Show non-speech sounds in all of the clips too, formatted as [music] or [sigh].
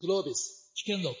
グロービス危険録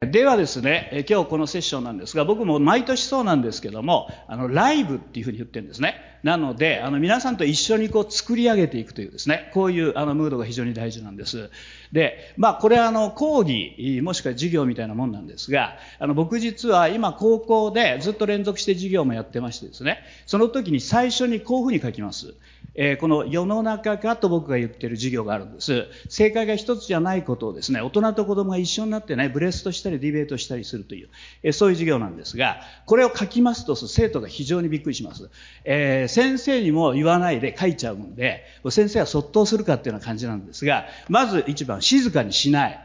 ではですね、え今日このセッションなんですが、僕も毎年そうなんですけども、あの、ライブっていうふうに言ってるんですね。なので、あの、皆さんと一緒にこう作り上げていくというですね、こういうあの、ムードが非常に大事なんです。で、まあ、これはあの、講義、もしくは授業みたいなもんなんですが、あの、僕実は今高校でずっと連続して授業もやってましてですね、その時に最初にこういうふうに書きます。えー、この世の中かと僕が言ってる授業があるんです。正解が一つじゃないことをですね、大人と子供が一緒になってね、ブレストしたりディベートしたりするという、えー、そういう授業なんですが、これを書きますと生徒が非常にびっくりします。えー、先生にも言わないで書いちゃうんで、先生はそっとするかっていうような感じなんですが、まず一番、静かにしない。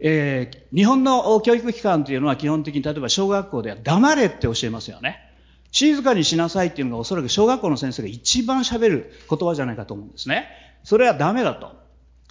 えー、日本の教育機関というのは基本的に例えば小学校では黙れって教えますよね。静かにしなさいっていうのがおそらく小学校の先生が一番喋る言葉じゃないかと思うんですね。それはダメだと。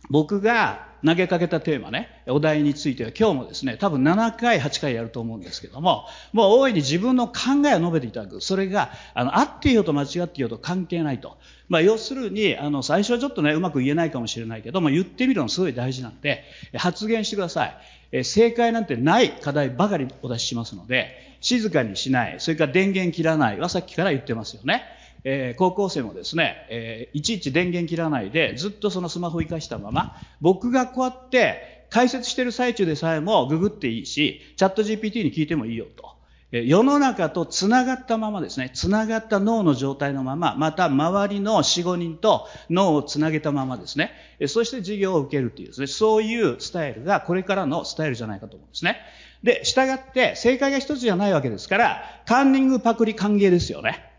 僕が投げかけたテーマね、お題については今日もですね、多分7回、8回やると思うんですけども、もう大いに自分の考えを述べていただく。それが、あの、合っていようと間違っていようと関係ないと。まあ、要するに、あの、最初はちょっとね、うまく言えないかもしれないけども、言ってみるのすごい大事なんで、発言してください。え正解なんてない課題ばかりお出ししますので、静かにしない、それから電源切らないはさっきから言ってますよね。えー、高校生もですね、えー、いちいち電源切らないで、ずっとそのスマホを生かしたまま、僕がこうやって解説してる最中でさえもググっていいし、チャット GPT に聞いてもいいよと。え世の中と繋がったままですね、繋がった脳の状態のまま、また周りの4、5人と脳を繋げたままですね、そして授業を受けるというですね、そういうスタイルがこれからのスタイルじゃないかと思うんですね。で、従って正解が一つじゃないわけですから、カンニングパクリ歓迎ですよね。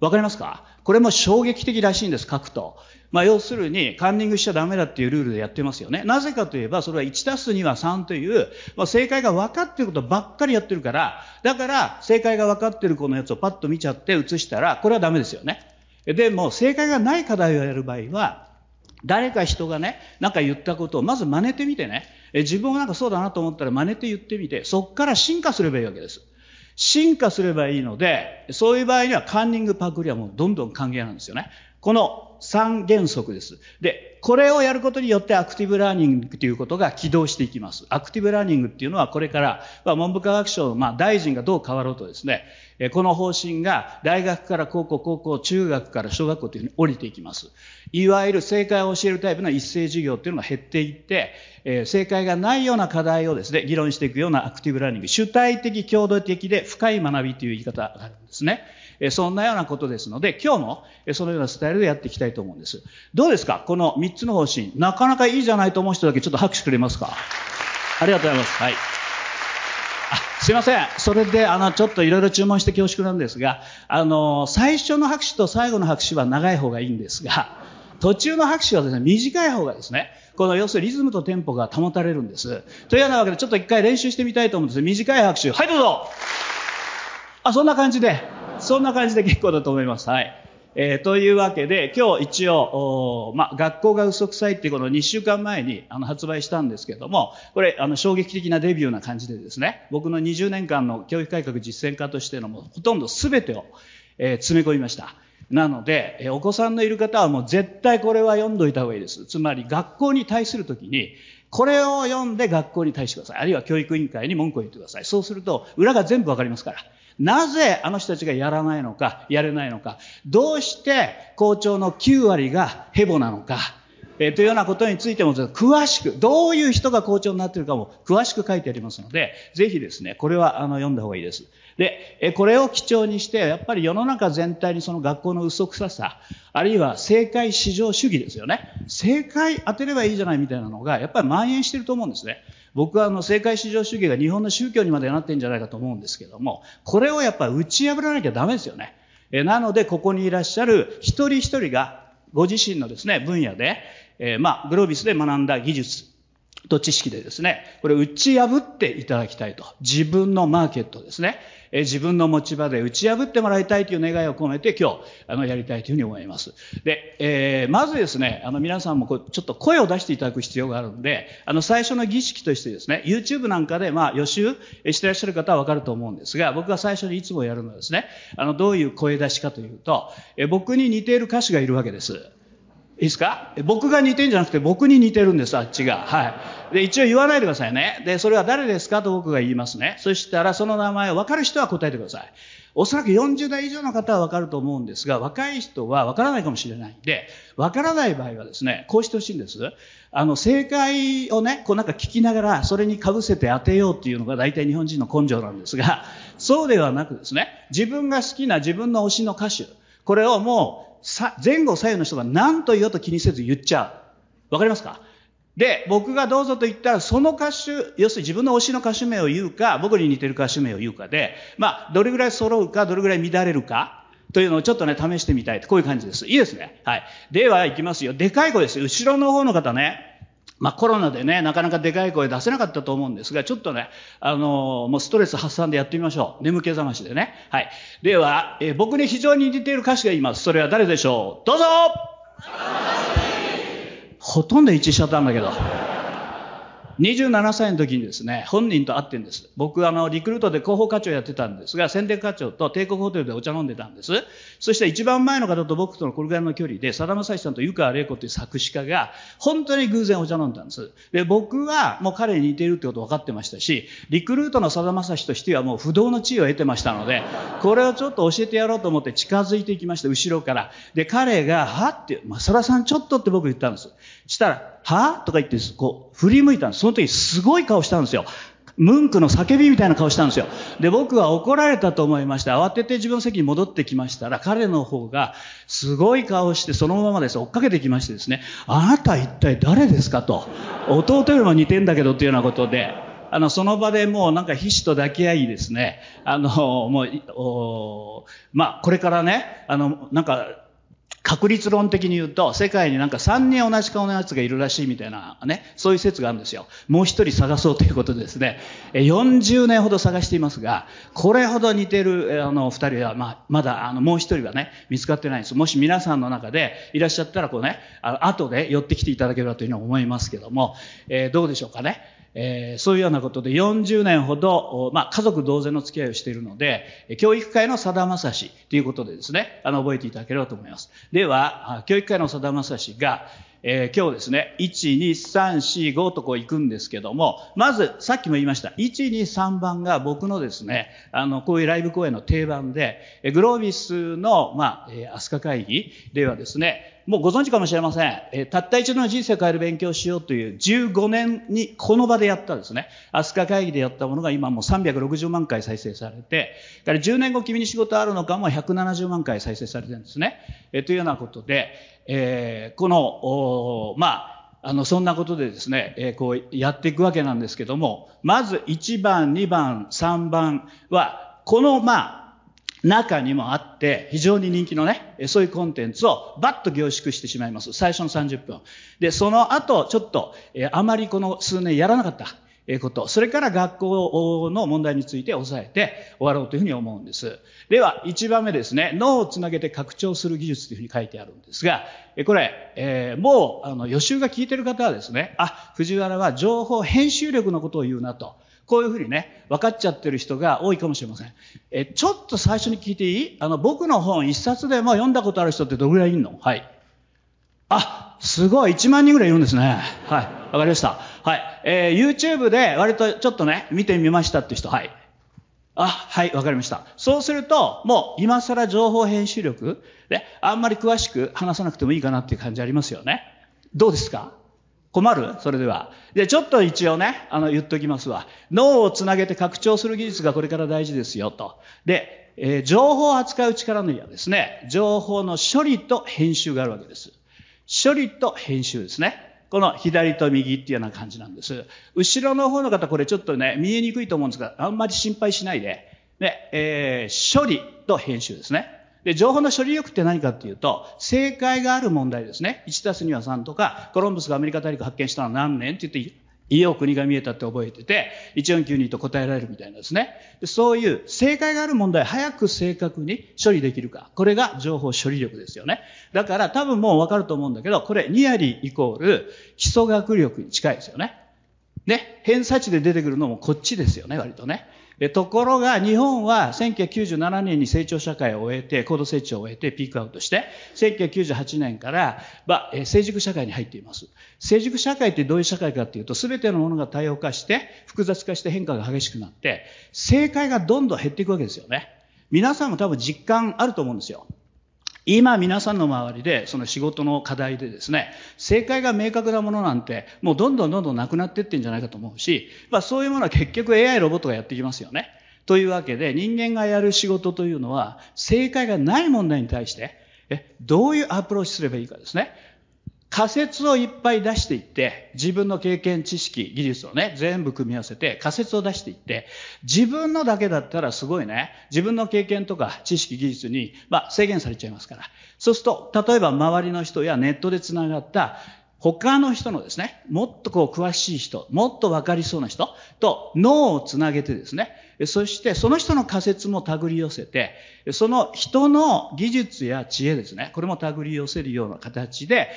わかりますか？これも衝撃的らしいんです、書くと。まあ、要するに、カンニングしちゃダメだっていうルールでやってますよね。なぜかといえば、それは1たす2は3という、まあ、正解が分かってることばっかりやってるから、だから、正解が分かってるこのやつをパッと見ちゃって写したら、これはダメですよね。でも、正解がない課題をやる場合は、誰か人がね、なんか言ったことをまず真似てみてね、自分はなんかそうだなと思ったら真似て言ってみて、そっから進化すればいいわけです。進化すればいいので、そういう場合にはカンニングパクリはもうどんどん歓迎なんですよね。この3原則です。で、これをやることによってアクティブラーニングということが起動していきます。アクティブラーニングっていうのはこれから、まあ、文部科学省の、まあ、大臣がどう変わろうとですね、この方針が大学から高校、高校、中学から小学校というふうに降りていきます。いわゆる正解を教えるタイプの一斉授業っていうのが減っていって、えー、正解がないような課題をですね、議論していくようなアクティブラーニング、主体的、協働的で深い学びという言い方があるんですね。えー、そんなようなことですので、今日もそのようなスタイルでやっていきたいと思うんです。どうですか？この3つの方針。なかなかいいじゃないと思う人だけちょっと拍手くれますか？ありがとうございます。はい。あ、すいません。それで、あの、ちょっといろいろ注文して恐縮なんですが、あの、最初の拍手と最後の拍手は長い方がいいんですが、途中の拍手はですね、短い方がですね、この要するにリズムとテンポが保たれるんです。というようなわけで、ちょっと一回練習してみたいと思うんです。短い拍手。はい、どうぞあ、そんな感じで、そんな感じで結構だと思います。はい。えー、というわけで、今日一応、おまあ、学校が嘘くさいっていうこの2週間前にあの発売したんですけども、これ、あの、衝撃的なデビューな感じでですね、僕の20年間の教育改革実践家としてのもうほとんど全てを、えー、詰め込みました。なので、お子さんのいる方はもう絶対これは読んどいた方がいいです。つまり学校に対するときに、これを読んで学校に対してください。あるいは教育委員会に文句を言ってください。そうすると、裏が全部わかりますから。なぜあの人たちがやらないのか、やれないのか。どうして校長の9割がヘボなのか。えー、というようなことについても詳しく、どういう人が校長になっているかも詳しく書いてありますので、ぜひですね、これはあの読んだ方がいいです。で、えこれを基調にして、やっぱり世の中全体にその学校の嘘くささ、あるいは正解至上主義ですよね。正解当てればいいじゃないみたいなのが、やっぱり蔓延してると思うんですね。僕はあの正解至上主義が日本の宗教にまでなってるんじゃないかと思うんですけども、これをやっぱり打ち破らなきゃダメですよね。えなので、ここにいらっしゃる一人一人がご自身のですね、分野で、え、まあ、グロービスで学んだ技術、と知識でですね、これ打ち破っていただきたいと。自分のマーケットですね。え自分の持ち場で打ち破ってもらいたいという願いを込めて今日、あの、やりたいというふうに思います。で、えー、まずですね、あの、皆さんもこうちょっと声を出していただく必要があるんで、あの、最初の儀式としてですね、YouTube なんかで、まあ、予習してらっしゃる方はわかると思うんですが、僕が最初にいつもやるのはですね、あの、どういう声出しかというと、え僕に似ている歌手がいるわけです。いいですか？僕が似てんじゃなくて僕に似てるんです、あっちが。はい。で、一応言わないでくださいね。で、それは誰ですかと僕が言いますね。そしたらその名前を分かる人は答えてください。おそらく40代以上の方は分かると思うんですが、若い人は分からないかもしれないんで、分からない場合はですね、こうしてほしいんです。あの、正解をね、こうなんか聞きながら、それに被せて当てようっていうのが大体日本人の根性なんですが、そうではなくですね、自分が好きな自分の推しの歌手、これをもう前後左右の人が何と言おうと気にせず言っちゃう。わかりますか？で、僕がどうぞと言ったら、その歌手、要するに自分の推しの歌手名を言うか、僕に似てる歌手名を言うかで、まあ、どれぐらい揃うか、どれぐらい乱れるか、というのをちょっとね、試してみたい。こういう感じです。いいですね。はい。では、行きますよ。でかい声です。後ろの方の方ね、まあコロナでね、なかなかでかい声出せなかったと思うんですが、ちょっとね、あのー、もうストレス発散でやってみましょう。眠気覚ましでね。はい。では、えー、僕に非常に似ている歌詞がいます。それは誰でしょう？どうぞ [laughs] ほとんど一致しちゃったんだけど。27歳の時にですね、本人と会ってんです。僕、あの、リクルートで広報課長やってたんですが、宣伝課長と帝国ホテルでお茶飲んでたんです。そして一番前の方と僕とのこれぐらいの距離で、さだまさしさんと湯川玲子という作詞家が、本当に偶然お茶飲んだんです。で、僕はもう彼に似ているってこと分かってましたし、リクルートのさだまさしとしてはもう不動の地位を得てましたので、これをちょっと教えてやろうと思って近づいていきました、後ろから。で、彼が、はって、まあ、さださんちょっとって僕言ったんです。したら、は？とか言って、こう、振り向いたんです。その時すごい顔したんですよ。ムンクの叫びみたいな顔したんですよ。で、僕は怒られたと思いまして、慌てて自分の席に戻ってきましたら、彼の方がすごい顔してそのままです、追っかけてきましてですね、あなた一体誰ですかと。弟よりも似てんだけどっていうようなことで、あの、その場でもうなんか皮脂と抱き合いですね、あの、もう、まあ、これからね、あの、なんか、確率論的に言うと、世界になんか3人同じ顔のやつがいるらしいみたいなね、そういう説があるんですよ。もう一人探そうということでですね、40年ほど探していますが、これほど似てるあの二人は、まあ、まだあのもう一人はね、見つかってないんです。もし皆さんの中でいらっしゃったら、こうね、あの後で寄ってきていただければというふうに思いますけども、えー、どうでしょうかね。えー、そういうようなことで40年ほど、まあ、家族同然の付き合いをしているので、教育会のさだまさしということでですね、あの、覚えていただければと思います。では、教育会のさだまさしが、えー、今日ですね、1、2、3、4、5とこう行くんですけども、まず、さっきも言いました、1、2、3番が僕のですね、あの、こういうライブ公演の定番で、グロービスの、まあ、えー、アスカ会議ではですね、もうご存知かもしれません。え、たった一度の人生を変える勉強をしようという15年にこの場でやったですね。アスカ会議でやったものが今もう360万回再生されて、から10年後君に仕事あるのかも170万回再生されてるんですね。えー、というようなことで、えー、この、おまあ、あの、そんなことでですね、えー、こうやっていくわけなんですけども、まず1番、2番、3番は、この、まあ、中にもあって、非常に人気のね、そういうコンテンツをバッと凝縮してしまいます。最初の30分。で、その後、ちょっと、えあまりこの数年やらなかった。こと。それから学校の問題について抑えて終わろうというふうに思うんです。では、1番目ですね。脳をつなげて拡張する技術というふうに書いてあるんですが、これ、えー、もう、あの、予習が聞いてる方はですね、あ、藤原は情報編集力のことを言うなと。こういうふうにね、分かっちゃってる人が多いかもしれません。え、ちょっと最初に聞いていい？あの、僕の本一冊でも読んだことある人ってどれぐらいいるの？はい。あ、すごい、1万人ぐらいいるんですね。はい。わかりました。はい。えー、YouTube で割とちょっとね、見てみましたって人、はい。あ、はい、わかりました。そうすると、もう今更情報編集力？で、あんまり詳しく話さなくてもいいかなっていう感じありますよね。どうですか？困るそれでは。で、ちょっと一応ね、あの、言っときますわ。脳をつなげて拡張する技術がこれから大事ですよ、と。で、えー、情報を扱う力のいはですね、情報の処理と編集があるわけです。処理と編集ですね。この左と右っていうような感じなんです。後ろの方の方、これちょっとね、見えにくいと思うんですが、あんまり心配しないで、ね、えー、処理と編集ですね。で、情報の処理力って何かっていうと、正解がある問題ですね。1たす2は3とか、コロンブスがアメリカ大陸発見したのは何年って言って、いいお国が見えたって覚えてて、1492と答えられるみたいなんですね。そういう正解がある問題早く正確に処理できるか。これが情報処理力ですよね。だから多分もうわかると思うんだけど、これニアリーイコール基礎学力に近いですよね。ね。偏差値で出てくるのもこっちですよね、割とね。ところが日本は1997年に成長社会を終えて、高度成長を終えてピークアウトして、1998年から、まあ、成熟社会に入っています。成熟社会ってどういう社会かっていうと、全てのものが多様化して、複雑化して変化が激しくなって、正解がどんどん減っていくわけですよね。皆さんも多分実感あると思うんですよ。今皆さんの周りでその仕事の課題でですね、正解が明確なものなんてもうどんどんどんどんなくなっていってんじゃないかと思うし、まあそういうものは結局 AI ロボットがやってきますよね。というわけで人間がやる仕事というのは正解がない問題に対してえどういうアプローチすればいいかですね。仮説をいっぱい出していって、自分の経験、知識、技術をね、全部組み合わせて仮説を出していって、自分のだけだったらすごいね、自分の経験とか知識、技術に、まあ、制限されちゃいますから。そうすると、例えば周りの人やネットで繋がった他の人のですね、もっとこう詳しい人、もっとわかりそうな人と脳をつなげてですね、そしてその人の仮説も手繰り寄せて、その人の技術や知恵ですね、これも手繰り寄せるような形で、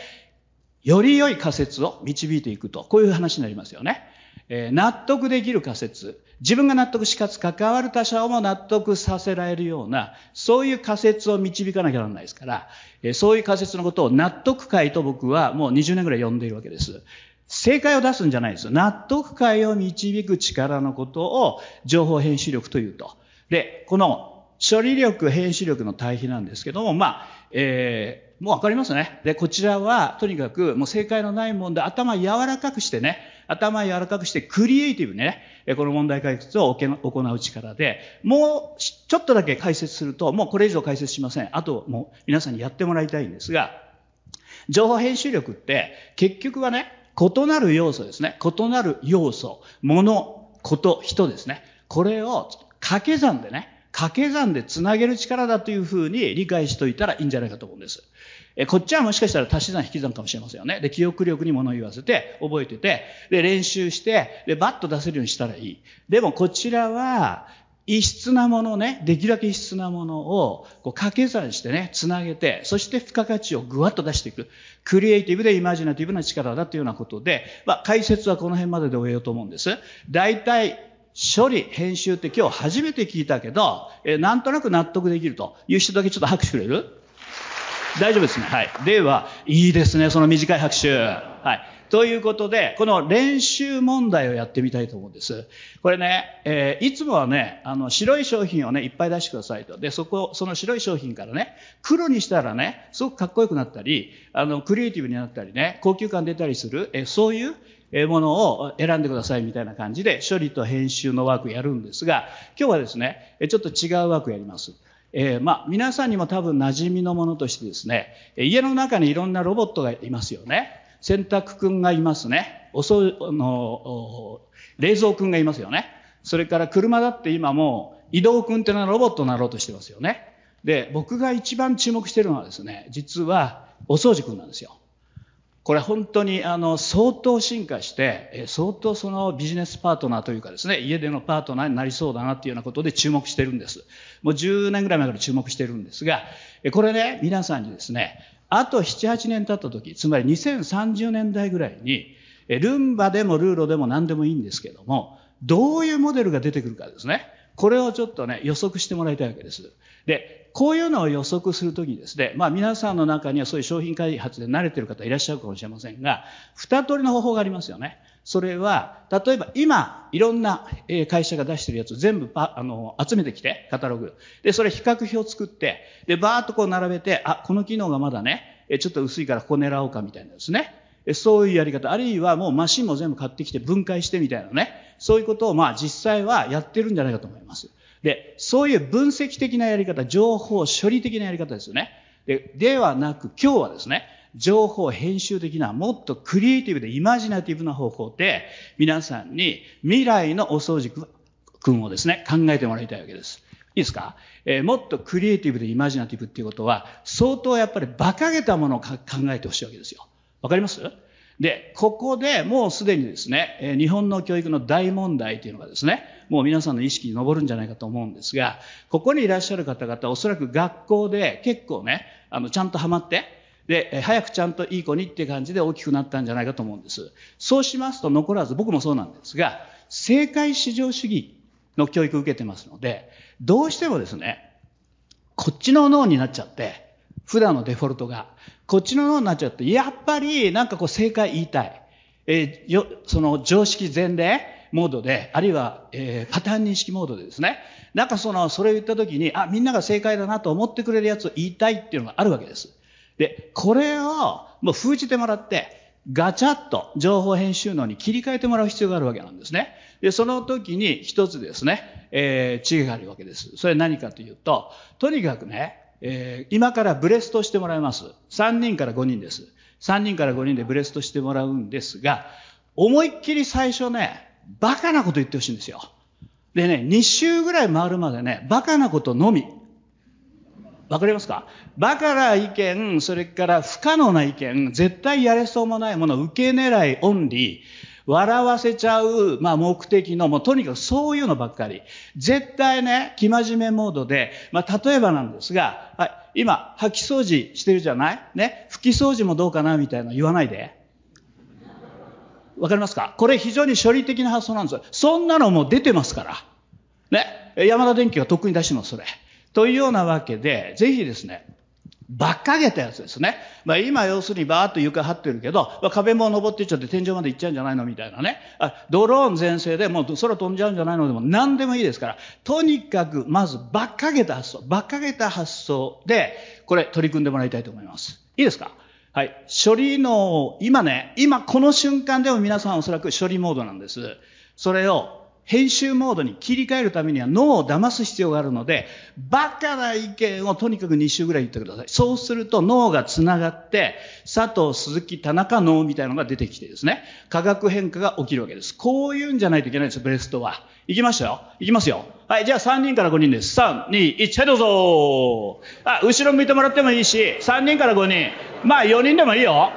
より良い仮説を導いていくと、こういう話になりますよね。えー、納得できる仮説。自分が納得しかつ関わる他者をも納得させられるような、そういう仮説を導かなきゃならないですから、えー、そういう仮説のことを納得会と僕はもう20年ぐらい呼んでいるわけです。正解を出すんじゃないです。納得会を導く力のことを情報編集力というと。で、この処理力、編集力の対比なんですけども、まあ、えーもうわかりますね。で、こちらは、とにかく、もう正解のないもんで、頭柔らかくしてね、頭柔らかくして、クリエイティブにね、この問題解決を行う力で、もう、ちょっとだけ解説すると、もうこれ以上解説しません。あと、もう、皆さんにやってもらいたいんですが、情報編集力って、結局はね、異なる要素ですね。異なる要素、物、こと、人ですね。これを掛け算でね、掛け算でつなげる力だというふうに理解しといたらいいんじゃないかと思うんです。えこっちはもしかしたら足し算引き算かもしれませんよね。で、記憶力に物言わせて、覚えてて、で、練習して、で、バッと出せるようにしたらいい。でもこちらは、異質なものね、できるだけ異質なものをこう掛け算してね、つなげて、そして付加価値をぐわっと出していく。クリエイティブでイマジナティブな力だというようなことで、まあ、解説はこの辺までで終えようと思うんです。大体、処理、編集って今日初めて聞いたけど、えなんとなく納得できるという人だけちょっと拍手くれる？大丈夫ですね。はい。では、いいですね、その短い拍手。はい。ということで、この練習問題をやってみたいと思うんです。これね、えー、いつもはね、あの、白い商品をね、いっぱい出してくださいと。で、そこ、その白い商品からね、黒にしたらね、すごくかっこよくなったり、あの、クリエイティブになったりね、高級感出たりする、えー、そういう、ものを選んでくださいみたいな感じで処理と編集のワークやるんですが、今日はですね、ちょっと違うワークやります。えー、まあ、皆さんにも多分馴染みのものとしてですね、家の中にいろんなロボットがいますよね。洗濯くんがいますね。おそ、の、冷蔵くんがいますよね。それから車だって今もう移動くんっていうのはロボットになろうとしてますよね。で、僕が一番注目してるのはですね、実はお掃除くんなんですよ。これ本当にあの相当進化して、相当そのビジネスパートナーというかですね、家でのパートナーになりそうだなっていうようなことで注目してるんです。もう10年ぐらい前から注目してるんですが、これね、皆さんにですね、あと7、8年経った時、つまり2030年代ぐらいに、ルンバでもルーロでも何でもいいんですけども、どういうモデルが出てくるかですね。これをちょっとね、予測してもらいたいわけです。で、こういうのを予測するときにですね、まあ皆さんの中にはそういう商品開発で慣れてる方いらっしゃるかもしれませんが、二通りの方法がありますよね。それは、例えば今、いろんな会社が出してるやつ全部パあの集めてきて、カタログ。で、それ比較表を作って、で、バーっとこう並べて、あ、この機能がまだね、ちょっと薄いからここ狙おうかみたいなですね。そういうやり方、あるいはもうマシンも全部買ってきて分解してみたいなね。そういうことをまあ実際はやってるんじゃないかと思います。で、そういう分析的なやり方、情報処理的なやり方ですよね。でではなく、今日はですね、情報編集的な、もっとクリエイティブでイマジナティブな方法で、皆さんに未来のお掃除くんをですね、考えてもらいたいわけです。いいですか、えー、もっとクリエイティブでイマジナティブっていうことは、相当やっぱり馬鹿げたものを考えてほしいわけですよ。わかります？で、ここでもうすでにですね、日本の教育の大問題というのがですね、もう皆さんの意識に上るんじゃないかと思うんですが、ここにいらっしゃる方々、おそらく学校で結構ね、あの、ちゃんとハマって、で、早くちゃんといい子にって感じで大きくなったんじゃないかと思うんです。そうしますと残らず、僕もそうなんですが、正解至上主義の教育を受けてますので、どうしてもですね、こっちの脳になっちゃって、普段のデフォルトが、こっちの脳になっちゃって、やっぱりなんかこう正解言いたい。えー、よその常識前例モードで、あるいは、えー、パターン認識モードでですね、なんかその、それを言った時に、あ、みんなが正解だなと思ってくれるやつを言いたいっていうのがあるわけです。で、これをもう封じてもらって、ガチャッと情報編集能に切り替えてもらう必要があるわけなんですね。で、その時に一つですね、えー、違いがあるわけです。それ何かというと、とにかくね、えー、今からブレストしてもらいます。3人から5人です。3人から5人でブレストしてもらうんですが、思いっきり最初ね、バカなこと言ってほしいんですよ。でね、2週ぐらい回るまでね、バカなことのみ。わかりますか？バカな意見、それから不可能な意見、絶対やれそうもないもの、受け狙いオンリー、笑わせちゃう、まあ目的の、もうとにかくそういうのばっかり。絶対ね、生真面目モードで、まあ例えばなんですが、はい、今、掃き掃除してるじゃない？ね、拭き掃除もどうかなみたいな言わないで。わかりますか？これ非常に処理的な発想なんですよ。そんなのもう出てますから。ね？山田電機がとっくに出してます、それ。というようなわけで、ぜひですね、ばっかげたやつですね。まあ今要するにバーッと床張ってるけど、まあ、壁も登っていっちゃって天井まで行っちゃうんじゃないのみたいなね。あドローン全盛でもう空飛んじゃうんじゃないのでも何でもいいですから、とにかくまずばっかげた発想、ばっかげた発想で、これ取り組んでもらいたいと思います。いいですか？はい。処理の、今ね、今この瞬間でも皆さんおそらく処理モードなんです。それを編集モードに切り替えるためには脳を騙す必要があるので、バカな意見をとにかく2週ぐらい言ってください。そうすると脳が繋がって、佐藤、鈴木、田中脳みたいなのが出てきてですね、化学変化が起きるわけです。こういうんじゃないといけないんですよ、ブレストは。いきましたよ。いきますよ。はい、じゃあ3人から5人です。3、2、1、はい、どうぞあ、後ろ向いてもらってもいいし、3人から5人。まあ4人でもいいよ。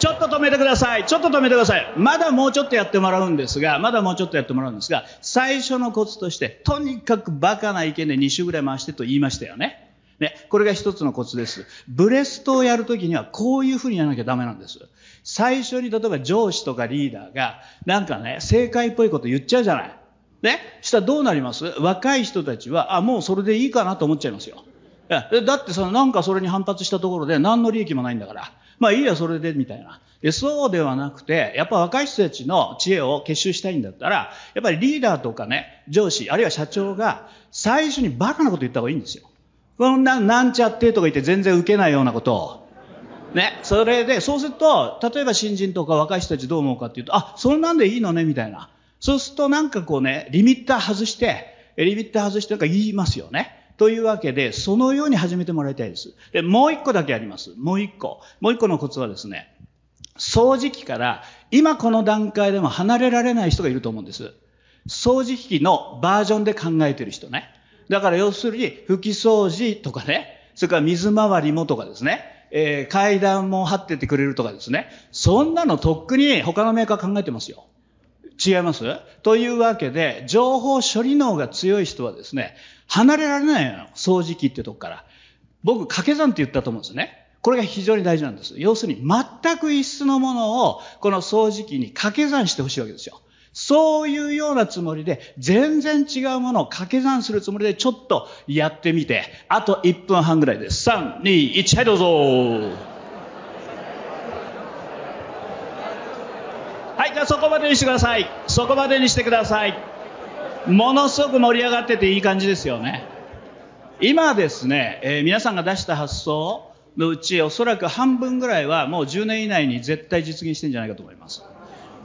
ちょっと止めてください。ちょっと止めてください。まだもうちょっとやってもらうんですが、まだもうちょっとやってもらうんですが、最初のコツとして、とにかくバカな意見で2週ぐらい回してと言いましたよね。ね、これが一つのコツです。ブレストをやるときにはこういうふうにやらなきゃダメなんです。最初に例えば上司とかリーダーが、なんかね、正解っぽいこと言っちゃうじゃない。ねしたらどうなります？若い人たちは、あ、もうそれでいいかなと思っちゃいますよ。だってそのなんかそれに反発したところで何の利益もないんだから。まあいいや、それで、みたいな。そうではなくて、やっぱ若い人たちの知恵を結集したいんだったら、やっぱりリーダーとかね、上司、あるいは社長が、最初にバカなこと言った方がいいんですよ。こんな、なんちゃってとか言って全然受けないようなことを。ね。それで、そうすると、例えば新人とか若い人たちどう思うかっていうと、あ、そんなんでいいのね、みたいな。そうするとなんかこうね、リミッター外して、リミッター外してなんか言いますよね。というわけで、そのように始めてもらいたいです。で、もう一個だけあります。もう一個。もう一個のコツはですね、掃除機から今この段階でも離れられない人がいると思うんです。掃除機のバージョンで考えてる人ね。だから要するに拭き掃除とかね、それから水回りもとかですね、えー、階段も張っててくれるとかですね。そんなのとっくに他のメーカー考えてますよ。違います？というわけで、情報処理能が強い人はですね、離れられないの。掃除機ってとこから。僕、掛け算って言ったと思うんですね。これが非常に大事なんです。要するに、全く異質のものを、この掃除機に掛け算してほしいわけですよ。そういうようなつもりで、全然違うものを掛け算するつもりで、ちょっとやってみて、あと1分半ぐらいです。3、2、1、はい、どうぞ。はい、じゃあそこまでにしてください。そこまでにしてください。ものすごく盛り上がってていい感じですよね。今ですね、えー、皆さんが出した発想のうちおそらく半分ぐらいはもう10年以内に絶対実現してんじゃないかと思います。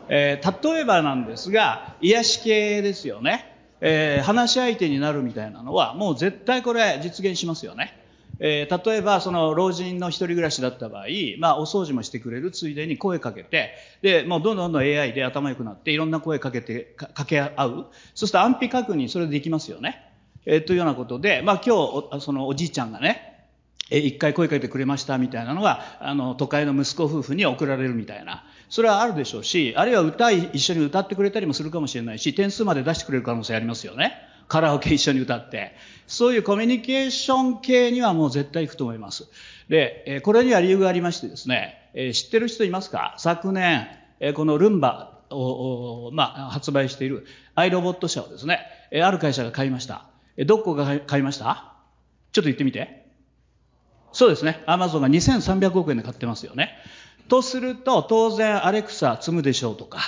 えー、例えばなんですが、癒し系ですよね。えー、話し相手になるみたいなのはもう絶対これ実現しますよね。えー、例えばその老人の一人暮らしだった場合、まあ、お掃除もしてくれるついでに声かけてでもうどんどんどん AI で頭良くなっていろんな声かけて掛け合うそうすると安否確認それでできますよね、えー、というようなことで、まあ、今日そのおじいちゃんがね一回声かけてくれましたみたいなのが、あの、都会の息子夫婦に送られるみたいな。それはあるでしょうし、あるいは歌い、一緒に歌ってくれたりもするかもしれないし、点数まで出してくれる可能性ありますよね。カラオケ一緒に歌って。そういうコミュニケーション系にはもう絶対行くと思います。で、これには理由がありましてですね、知ってる人いますか？昨年、このルンバを、まあ、発売しているアイロボット社をですね、ある会社が買いました。どこが買いました？ちょっと言ってみて。そうですね。アマゾンが2300億円で買ってますよね。とすると、当然アレクサ積むでしょうとか、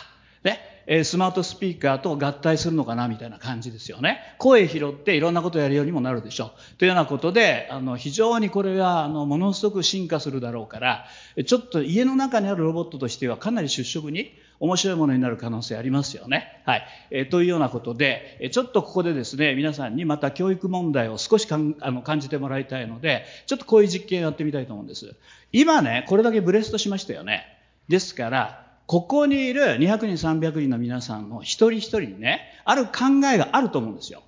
ね、えスマートスピーカーと合体するのかなみたいな感じですよね。声拾っていろんなことをやるようにもなるでしょう。というようなことで、あの、非常にこれは、あの、ものすごく進化するだろうから、ちょっと家の中にあるロボットとしてはかなり出色に面白いものになる可能性ありますよね。はい。え、というようなことで、えちょっとここでですね、皆さんにまた教育問題を少しかんあの感じてもらいたいので、ちょっとこういう実験をやってみたいと思うんです。今ね、これだけブレストしましたよね。ですから、ここにいる200人、300人の皆さんの一人一人にね、ある考えがあると思うんですよ。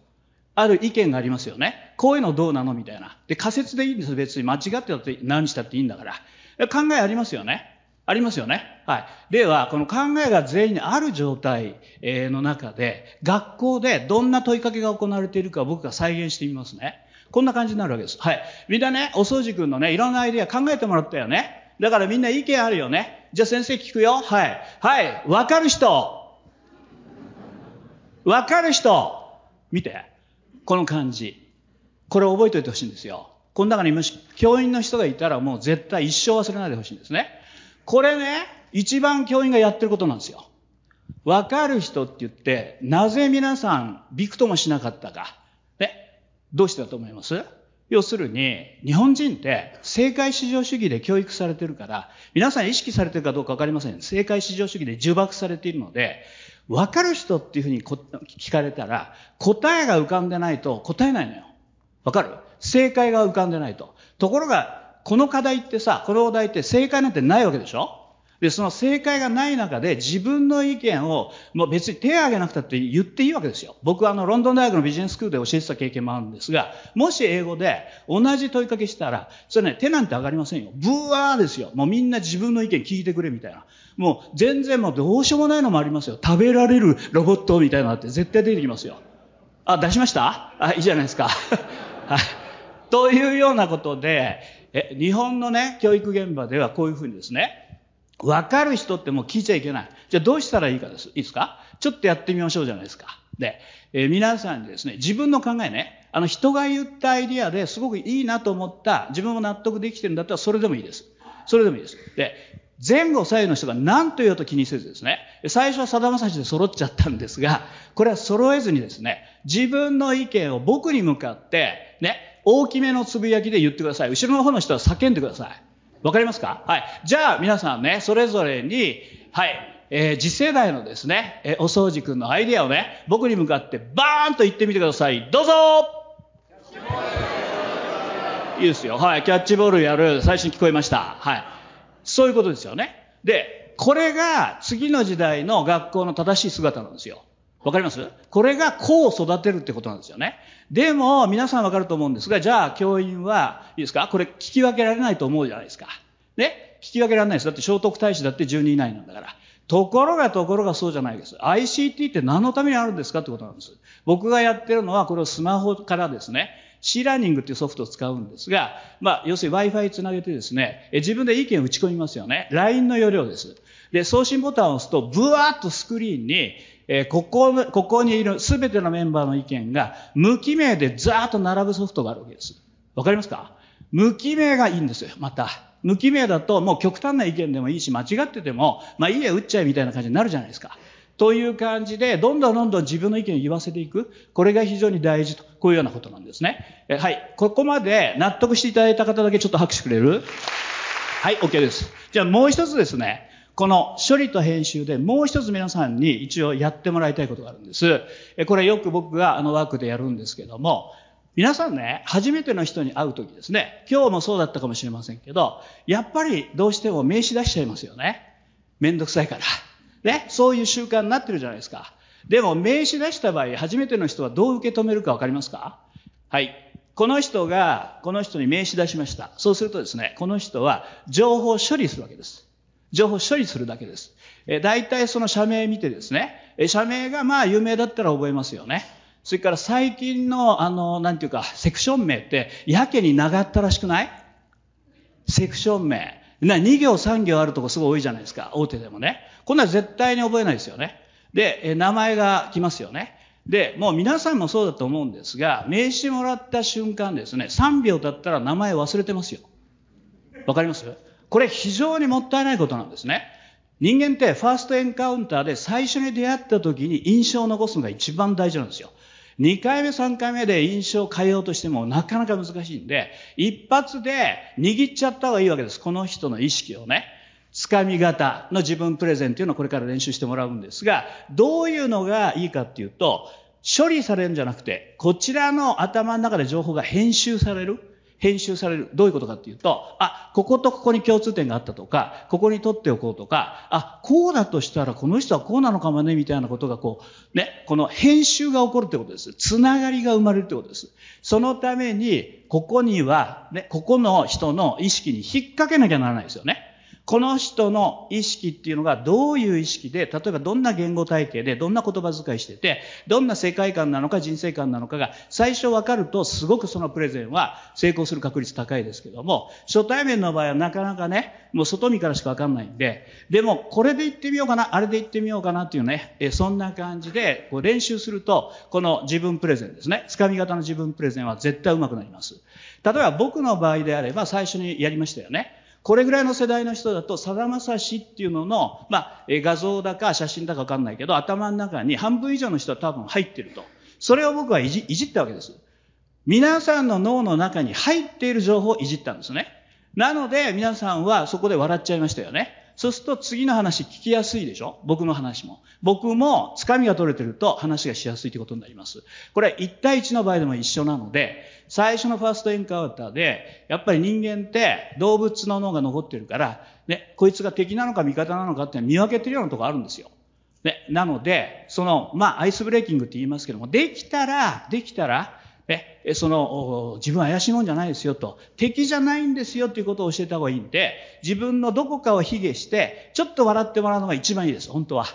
ある意見がありますよね。こういうのどうなのみたいな。で、仮説でいいんです別に間違ってたって何したっていいんだから。考えありますよね。ありますよね。はい。では、この考えが全員にある状態の中で、学校でどんな問いかけが行われているか僕が再現してみますね。こんな感じになるわけです。はい。みんなね、お掃除くんのね、いろんなアイディア考えてもらったよね。だからみんな意見あるよね。じゃあ先生聞くよ。はい。はい。わかる人。わかる人。見て。この感じ。これ覚えておいてほしいんですよ。この中にもし教員の人がいたらもう絶対一生忘れないでほしいんですね。これね、一番教員がやってることなんですよ。わかる人って言って、なぜ皆さん、びくともしなかったか。ね。どうしてだと思います？要するに、日本人って正解至上主義で教育されてるから、皆さん意識されてるかどうかわかりません。正解至上主義で呪縛されているので、わかる人っていうふうに聞かれたら、答えが浮かんでないと答えないのよ。わかる？正解が浮かんでないと。ところが、この課題ってさ、このお題って正解なんてないわけでしょ？で、その正解がない中で自分の意見を、もう別に手を挙げなくたって言っていいわけですよ。僕はあの、ロンドン大学のビジネススクールで教えてた経験もあるんですが、もし英語で同じ問いかけしたら、それね、手なんて上がりませんよ。ブワーですよ。もうみんな自分の意見聞いてくれみたいな。もう全然もうどうしようもないのもありますよ。食べられるロボットみたいなのって絶対出てきますよ。あ、出しました？あ、いいじゃないですか。[laughs] はい。というようなことで、え、日本のね、教育現場ではこういうふうにですね、わかる人ってもう聞いちゃいけない。じゃあどうしたらいいかです。いいですか？ちょっとやってみましょうじゃないですか。で、えー、皆さんにですね、自分の考えね、あの人が言ったアイディアですごくいいなと思った、自分も納得できてるんだったらそれでもいいです。それでもいいです。で、前後左右の人が何と言おうと気にせずですね、最初はさだまさしで揃っちゃったんですが、これは揃えずにですね、自分の意見を僕に向かって、ね、大きめのつぶやきで言ってください。後ろの方の人は叫んでください。わかりますか？はい。じゃあ、皆さんね、それぞれに、はい、えー、次世代のですね、えー、お掃除くんのアイディアをね、僕に向かってバーンと言ってみてください。どうぞいいですよ。はい。キャッチボールやる。最初に聞こえました。はい。そういうことですよね。で、これが次の時代の学校の正しい姿なんですよ。わかります？これが子を育てるってことなんですよね。でも、皆さんわかると思うんですが、じゃあ、教員は、いいですか？これ、聞き分けられないと思うじゃないですか。ね？聞き分けられないです。だって聖徳太子だって12位以内なんだから。ところがところがそうじゃないです。ICT って何のためにあるんですかってことなんです。僕がやってるのは、これをスマホからですね、シーラーニングっていうソフトを使うんですが、まあ、要するに Wi-Fi つなげてですね、自分で意見を打ち込みますよね。LINE の容量です。で、送信ボタンを押すと、ブワーッとスクリーンに、え、ここ、ここにいるすべてのメンバーの意見が無記名でザーッと並ぶソフトがあるわけです。わかりますか？無記名がいいんですよ、また。無記名だともう極端な意見でもいいし、間違ってても、まあいいや、打っちゃえみたいな感じになるじゃないですか。という感じで、どんどんどんどん自分の意見を言わせていく。これが非常に大事と、こういうようなことなんですね。はい。ここまで納得していただいた方だけちょっと拍手くれる？はい、OK です。じゃあもう一つですね。この処理と編集でもう一つ皆さんに一応やってもらいたいことがあるんです。これよく僕があのワークでやるんですけども、皆さんね、初めての人に会うときですね、今日もそうだったかもしれませんけど、やっぱりどうしても名刺出しちゃいますよね。めんどくさいから。ね、そういう習慣になってるじゃないですか。でも名刺出した場合、初めての人はどう受け止めるかわかりますか？はい。この人が、この人に名刺出しました。そうするとですね、この人は情報処理するわけです。情報処理するだけです。え大体その社名見てですね、え社名がまあ有名だったら覚えますよね。それから最近の、あの、なんていうか、セクション名ってやけに長ったらしくない？セクション名。な、2行3行あるとこすごい多いじゃないですか。大手でもね。こんな絶対に覚えないですよね。で、え名前が来ますよね。で、もう皆さんもそうだと思うんですが、名刺もらった瞬間ですね、3秒経ったら名前忘れてますよ。わかります？これ非常にもったいないことなんですね。人間ってファーストエンカウンターで最初に出会った時に印象を残すのが一番大事なんですよ。2回目、3回目で印象を変えようとしてもなかなか難しいんで、一発で握っちゃった方がいいわけです。この人の意識をね。つかみ型の自分プレゼンというのをこれから練習してもらうんですが、どういうのがいいかっていうと、処理されるんじゃなくて、こちらの頭の中で情報が編集される。編集される。どういうことかっていうと、あ、こことここに共通点があったとか、ここに取っておこうとか、あ、こうだとしたらこの人はこうなのかもね、みたいなことがこう、ね、この編集が起こるってことです。つながりが生まれるってことです。そのために、ここには、ね、ここの人の意識に引っ掛けなきゃならないですよね。この人の意識っていうのがどういう意識で、例えばどんな言語体系で、どんな言葉遣いしてて、どんな世界観なのか人生観なのかが最初わかるとすごくそのプレゼンは成功する確率高いですけども、初対面の場合はなかなかね、もう外見からしかわかんないんで、でもこれで言ってみようかな、あれで言ってみようかなっていうね、えそんな感じでこう練習すると、この自分プレゼンですね、つかみ型の自分プレゼンは絶対上手くなります。例えば僕の場合であれば最初にやりましたよね。これぐらいの世代の人だと、さだまさしっていうのの、まあ、画像だか写真だかわかんないけど、頭の中に半分以上の人は多分入ってると。それを僕はいじいじったわけです。皆さんの脳の中に入っている情報をいじったんですね。なので、皆さんはそこで笑っちゃいましたよね。そうすると次の話聞きやすいでしょ？僕の話も。僕もつかみが取れてると話がしやすいということになります。これ1対1の場合でも一緒なので、最初のファーストエンカウンターで、やっぱり人間って動物の脳が残ってるから、ね、こいつが敵なのか味方なのかって見分けてるようなとこあるんですよ。ね、なので、その、まあ、アイスブレーキングって言いますけども、できたら、できたら、え、その、自分怪しいもんじゃないですよと、敵じゃないんですよっていうことを教えた方がいいんで、自分のどこかを卑下して、ちょっと笑ってもらうのが一番いいです、本当は。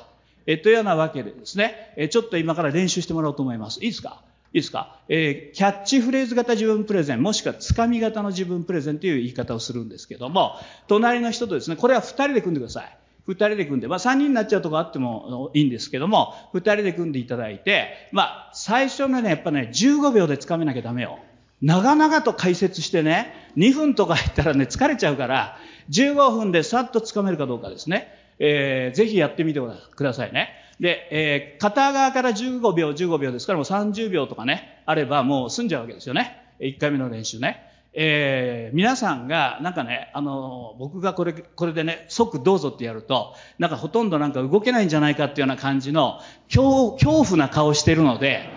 え、というようなわけでですね、え、ちょっと今から練習してもらおうと思います。いいですか？いいですか、えー、キャッチフレーズ型自分プレゼン、もしくはつかみ型の自分プレゼンという言い方をするんですけども、隣の人とですね、これは二人で組んでください。二人で組んで、まあ三人になっちゃうとこあってもいいんですけども、二人で組んでいただいて、まあ最初のね、やっぱね、15秒でつかめなきゃダメよ。長々と解説してね、2分とか入ったらね、疲れちゃうから、15分でさっとつかめるかどうかですね。えー、ぜひやってみてくださいね。で、えー、片側から15秒、15秒ですから、もう30秒とかね、あればもう済んじゃうわけですよね。1回目の練習ね。えー、皆さんが、なんかね、あの、僕がこれ、これでね、即どうぞってやると、なんかほとんどなんか動けないんじゃないかっていうような感じの、恐恐怖な顔してるので、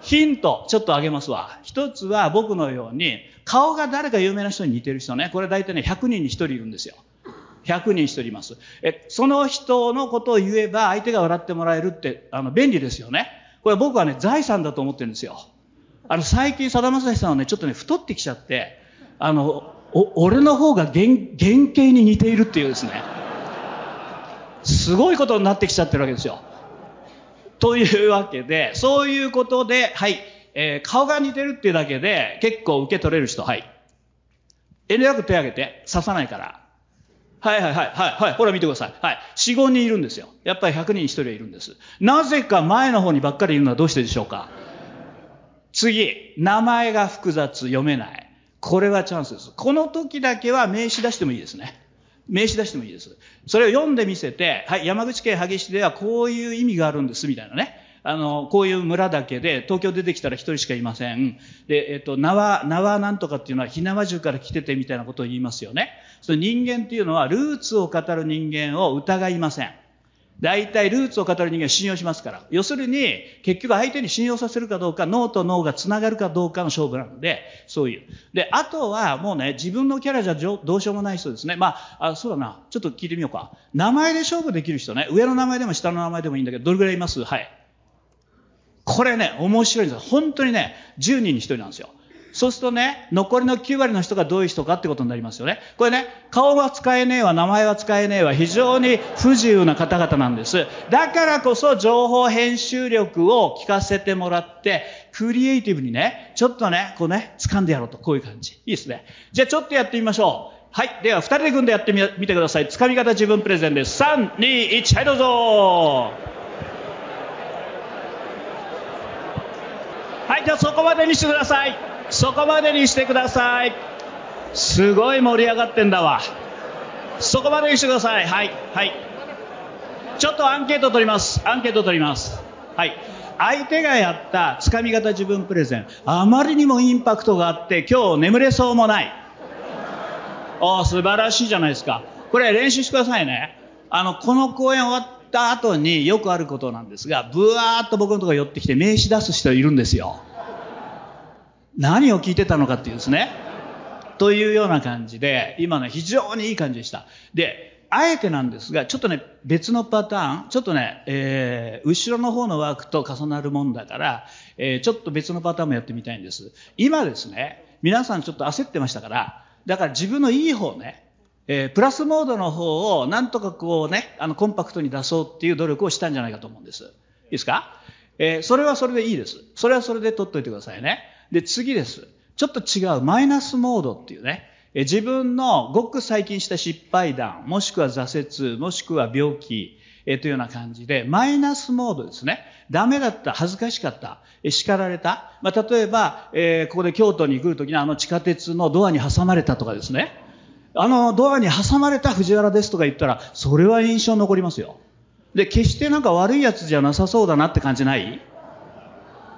ヒント、ちょっとあげますわ。一つは僕のように、顔が誰か有名な人に似てる人ね、これ大体ね、100人に1人いるんですよ。100人1人います。え、その人のことを言えば相手が笑ってもらえるって、あの、便利ですよね。これ僕はね、財産だと思ってるんですよ。あの、最近、さだまさしさんはね、ちょっとね、太ってきちゃって、あの、お、俺の方が原、原型に似ているっていうですね。すごいことになってきちゃってるわけですよ。というわけで、そういうことで、はい、えー、顔が似てるっていうだけで、結構受け取れる人、はい。遠慮なく手挙げて、刺さないから。はいはいはい、はい、はい、ほら見てください。はい。4、5人いるんですよ。やっぱり100人に1人はいるんです。なぜか前の方にばっかりいるのはどうしてでしょうか次、名前が複雑、読めない。これはチャンスです。この時だけは名刺出してもいいですね。名刺出してもいいです。それを読んでみせて、はい、山口県萩市ではこういう意味があるんです、みたいなね。あの、こういう村だけで、東京出てきたら一人しかいません。で、えっと、縄、縄なんとかっていうのは、火縄銃から来ててみたいなことを言いますよね。その人間っていうのは、ルーツを語る人間を疑いません。大体ルーツを語る人間は信用しますから。要するに、結局相手に信用させるかどうか、脳と脳が繋がるかどうかの勝負なので、そういう。で、あとはもうね、自分のキャラじゃどうしようもない人ですね。まあ、あ、そうだな。ちょっと聞いてみようか。名前で勝負できる人ね。上の名前でも下の名前でもいいんだけど、どれぐらいいます？はい。これね、面白いんですよ。本当にね、10人に1人なんですよ。そうするとね、残りの9割の人がどういう人かってことになりますよね。これね、顔は使えねえわ、名前は使えねえわ、非常に不自由な方々なんです。だからこそ情報編集力を聞かせてもらって、クリエイティブにね、ちょっとね、こうね、掴んでやろうと。こういう感じ。いいですね。じゃあちょっとやってみましょう。はい。では、二人で組んでやってみてください。掴み方自分プレゼンです。3、2、1、はい、どうぞ。はい、じゃあそこまでにしてください。そこまでにしてください。すごい盛り上がってんだわ。そこまでにしてください。はい、はい。ちょっとアンケート取ります。アンケート取ります。はい。相手がやったつかみ方自分プレゼン、あまりにもインパクトがあって、今日眠れそうもない。ああ、素晴らしいじゃないですか。これ練習してくださいね。あの、この公演終わった後によくあることなんですが、ブワーっと僕のところ寄ってきて名刺出す人いるんですよ。何を聞いてたのかっていうですね。というような感じで、今ね、非常にいい感じでした。で、あえてなんですが、ちょっとね、別のパターン、ちょっとね、えー、後ろの方のワークと重なるもんだから、えー、ちょっと別のパターンもやってみたいんです。今ですね、皆さんちょっと焦ってましたから、だから自分のいい方ね、えー、プラスモードの方をなんとかこうね、あの、コンパクトに出そうっていう努力をしたんじゃないかと思うんです。いいですか？えー、それはそれでいいです。それはそれで取っといてくださいね。で、次です。ちょっと違う、マイナスモードっていうね、自分のごく最近した失敗談、もしくは挫折、もしくは病気、えというような感じで、マイナスモードですね。ダメだった、恥ずかしかった、え叱られた。まあ、例えば、えー、ここで京都に来るときにあの地下鉄のドアに挟まれたとかですね。あのドアに挟まれた藤原ですとか言ったら、それは印象残りますよ。で、決してなんか悪いやつじゃなさそうだなって感じない？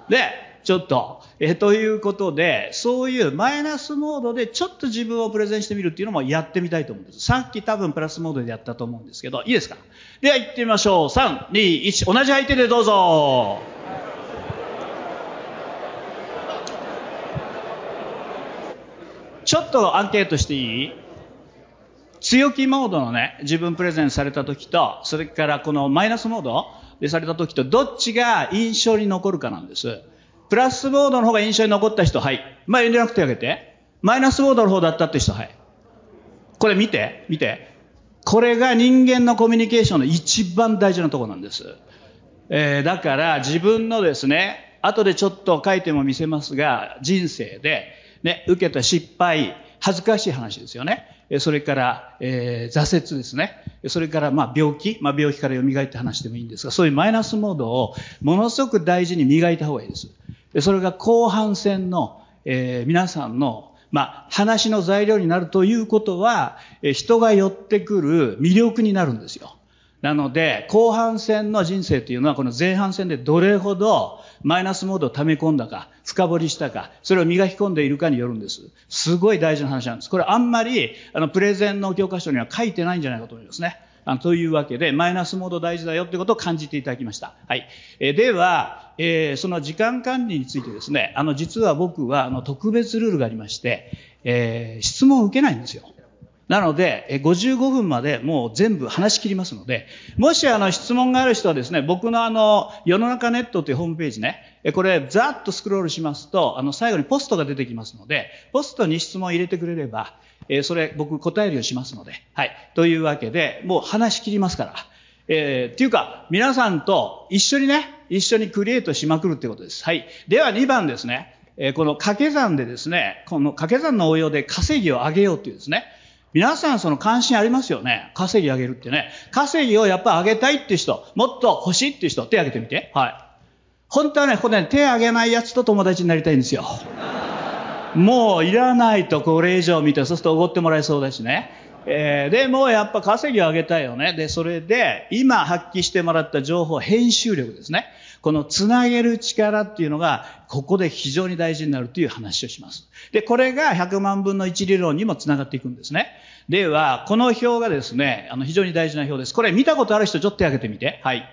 で、ちょっと。えということで、そういうマイナスモードでちょっと自分をプレゼンしてみるっていうのもやってみたいと思うんです。さっき多分プラスモードでやったと思うんですけど、いいですか？では行ってみましょう。3、2、1、同じ相手でどうぞ。ちょっとアンケートしていい？強気モードのね、自分プレゼンされた時と、それからこのマイナスモードでされた時と、どっちが印象に残るかなんです。プラスボードの方が印象に残った人、はい。まあ、遠慮なく手挙げて。マイナスボードの方だったって人、はい。これ見て、見て。これが人間のコミュニケーションの一番大事なとこなんです。えー、だから自分のですね、後でちょっと書いても見せますが、人生で、ね、受けた失敗、恥ずかしい話ですよね。それから、えー、挫折ですね。それから、まあ、病気、まあ、病気から蘇って話してもいいんですが、そういうマイナスモードをものすごく大事に磨いた方がいいです。それが後半戦の、えー、皆さんの、まあ、話の材料になるということは、え、人が寄ってくる魅力になるんですよ。なので、後半戦の人生というのは、この前半戦でどれほどマイナスモードを溜め込んだか、深掘りしたか、それを磨き込んでいるかによるんです。すごい大事な話なんです。これあんまり、あの、プレゼンの教科書には書いてないんじゃないかと思いますね。あというわけで、マイナスモード大事だよということを感じていただきました。はい。え、では、えー、その時間管理についてですね、あの、実は僕は、あの、特別ルールがありまして、えー、質問を受けないんですよ。なので、55分までもう全部話し切りますので、もしあの質問がある人はですね、僕のあの、世の中ネットというホームページね、これざっとスクロールしますと、あの最後にポストが出てきますので、ポストに質問を入れてくれれば、えそれ僕答えるようにしますので、はい。というわけで、もう話し切りますから。えー、っていうか、皆さんと一緒にね、一緒にクリエイトしまくるってことです。はい。では2番ですね。え、この掛け算でですね、この掛け算の応用で稼ぎを上げようっていうですね。皆さんその関心ありますよね。稼ぎ上げるってね。稼ぎをやっぱ上げたいって人、もっと欲しいって人、手挙げてみて。はい。本当はね、ここで、ね、手挙げないやつと友達になりたいんですよ。もういらないとこれ以上見て、そうするとおごってもらえそうだしね。えー、でもやっぱ稼ぎを上げたいよね。で、それで今発揮してもらった情報、編集力ですね。このつなげる力っていうのが、ここで非常に大事になるという話をします。で、これが100万分の1理論にもつながっていくんですね。では、この表がですね、あの、非常に大事な表です。これ見たことある人ちょっと手挙げてみて。はい。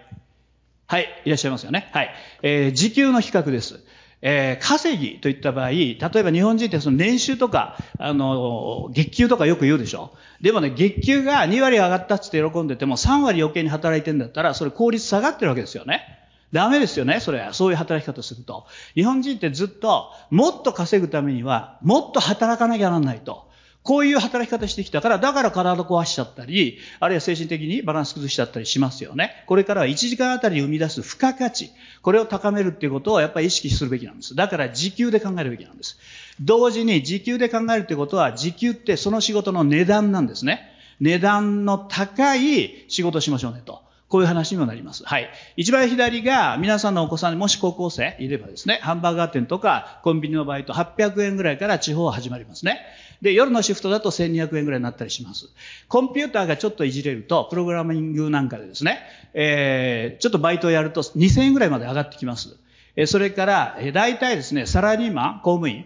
はい、いらっしゃいますよね。はい。えー、時給の比較です。えー、稼ぎといった場合、例えば日本人ってその年収とか、あの、月給とかよく言うでしょ。でもね、月給が2割上がったって喜んでても3割余計に働いてんだったら、それ効率下がってるわけですよね。ダメですよね、それは。そういう働き方すると。日本人ってずっと、もっと稼ぐためには、もっと働かなきゃならないと。こういう働き方してきたから、だから体壊しちゃったり、あるいは精神的にバランス崩しちゃったりしますよね。これからは1時間あたり生み出す付加価値、これを高めるっていうことをやっぱり意識するべきなんです。だから時給で考えるべきなんです。同時に時給で考えるってことは、時給ってその仕事の値段なんですね。値段の高い仕事しましょうねと。こういう話にもなります。はい。一番左が皆さんのお子さんもし高校生いればですね、ハンバーガー店とかコンビニのバイト800円ぐらいから地方は始まりますね。で、夜のシフトだと1200円ぐらいになったりします。コンピューターがちょっといじれると、プログラミングなんかでですね、えー、ちょっとバイトをやると2000円ぐらいまで上がってきます。えそれから、え大体ですね、サラリーマン、公務員、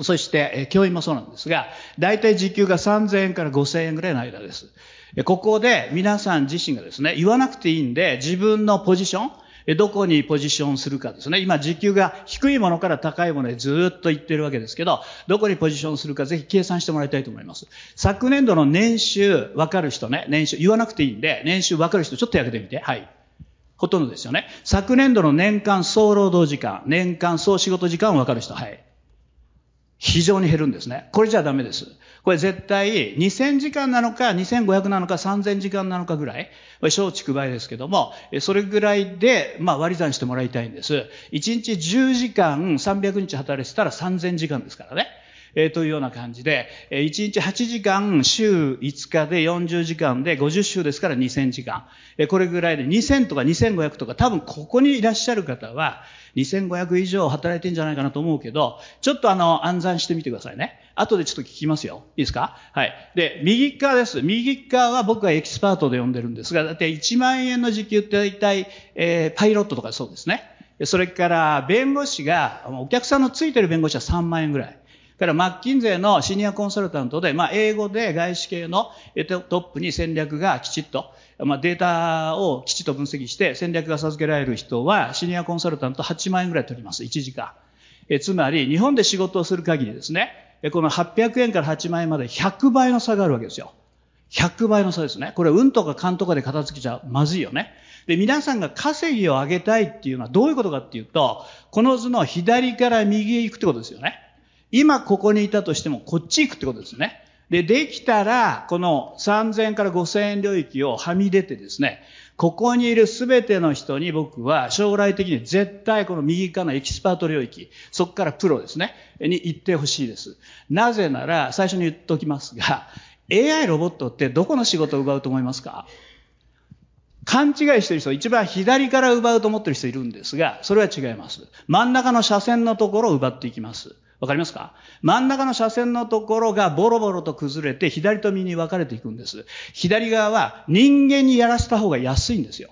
そして、え教員もそうなんですが、大体時給が3000円から5000円ぐらいの間です。ここで皆さん自身がですね、言わなくていいんで、自分のポジション、どこにポジションするかですね。今、時給が低いものから高いものへずっと行ってるわけですけど、どこにポジションするかぜひ計算してもらいたいと思います。昨年度の年収分かる人ね、年収、言わなくていいんで、年収分かる人ちょっとやけてみて。はい。ほとんどですよね。昨年度の年間総労働時間、年間総仕事時間分かる人。はい。非常に減るんですね。これじゃダメです。これ絶対2000時間なのか2500なのか3000時間なのかぐらい、小畜梅ですけども、それぐらいで、まあ、割り算してもらいたいんです。1日10時間300日働いてたら3000時間ですからね。えー、というような感じで、えー、1日8時間、週5日で40時間で50週ですから2000時間。えー、これぐらいで2000とか2500とか多分ここにいらっしゃる方は2500以上働いてんじゃないかなと思うけど、ちょっとあの、暗算してみてくださいね。後でちょっと聞きますよ。いいですか？はい。で、右側です。右側は僕はエキスパートで呼んでるんですが、だって1万円の時給って大体、えー、パイロットとかそうですね。それから、弁護士が、お客さんのついてる弁護士は3万円ぐらい。からマッキンゼーのシニアコンサルタントで、まあ、英語で外資系のトップに戦略がきちっと、まあ、データをきちっと分析して戦略が授けられる人はシニアコンサルタント8万円ぐらい取ります。1時間。えつまり、日本で仕事をする限りですね、この800円から8万円まで100倍の差があるわけですよ。100倍の差ですね。これ、運とか勘とかで片付けちゃまずいよね。で、皆さんが稼ぎを上げたいっていうのはどういうことかっていうと、この図の左から右へ行くってことですよね。今ここにいたとしてもこっち行くってことですね。で、できたら、この3000から5000円領域をはみ出てですね、ここにいる全ての人に僕は将来的に絶対この右側のエキスパート領域、そこからプロですね、に行ってほしいです。なぜなら、最初に言っておきますが、AI ロボットってどこの仕事を奪うと思いますか？勘違いしてる人、一番左から奪うと思ってる人いるんですが、それは違います。真ん中の車線のところを奪っていきます。わかりますか？真ん中の車線のところがボロボロと崩れて左と右に分かれていくんです。左側は人間にやらせた方が安いんですよ。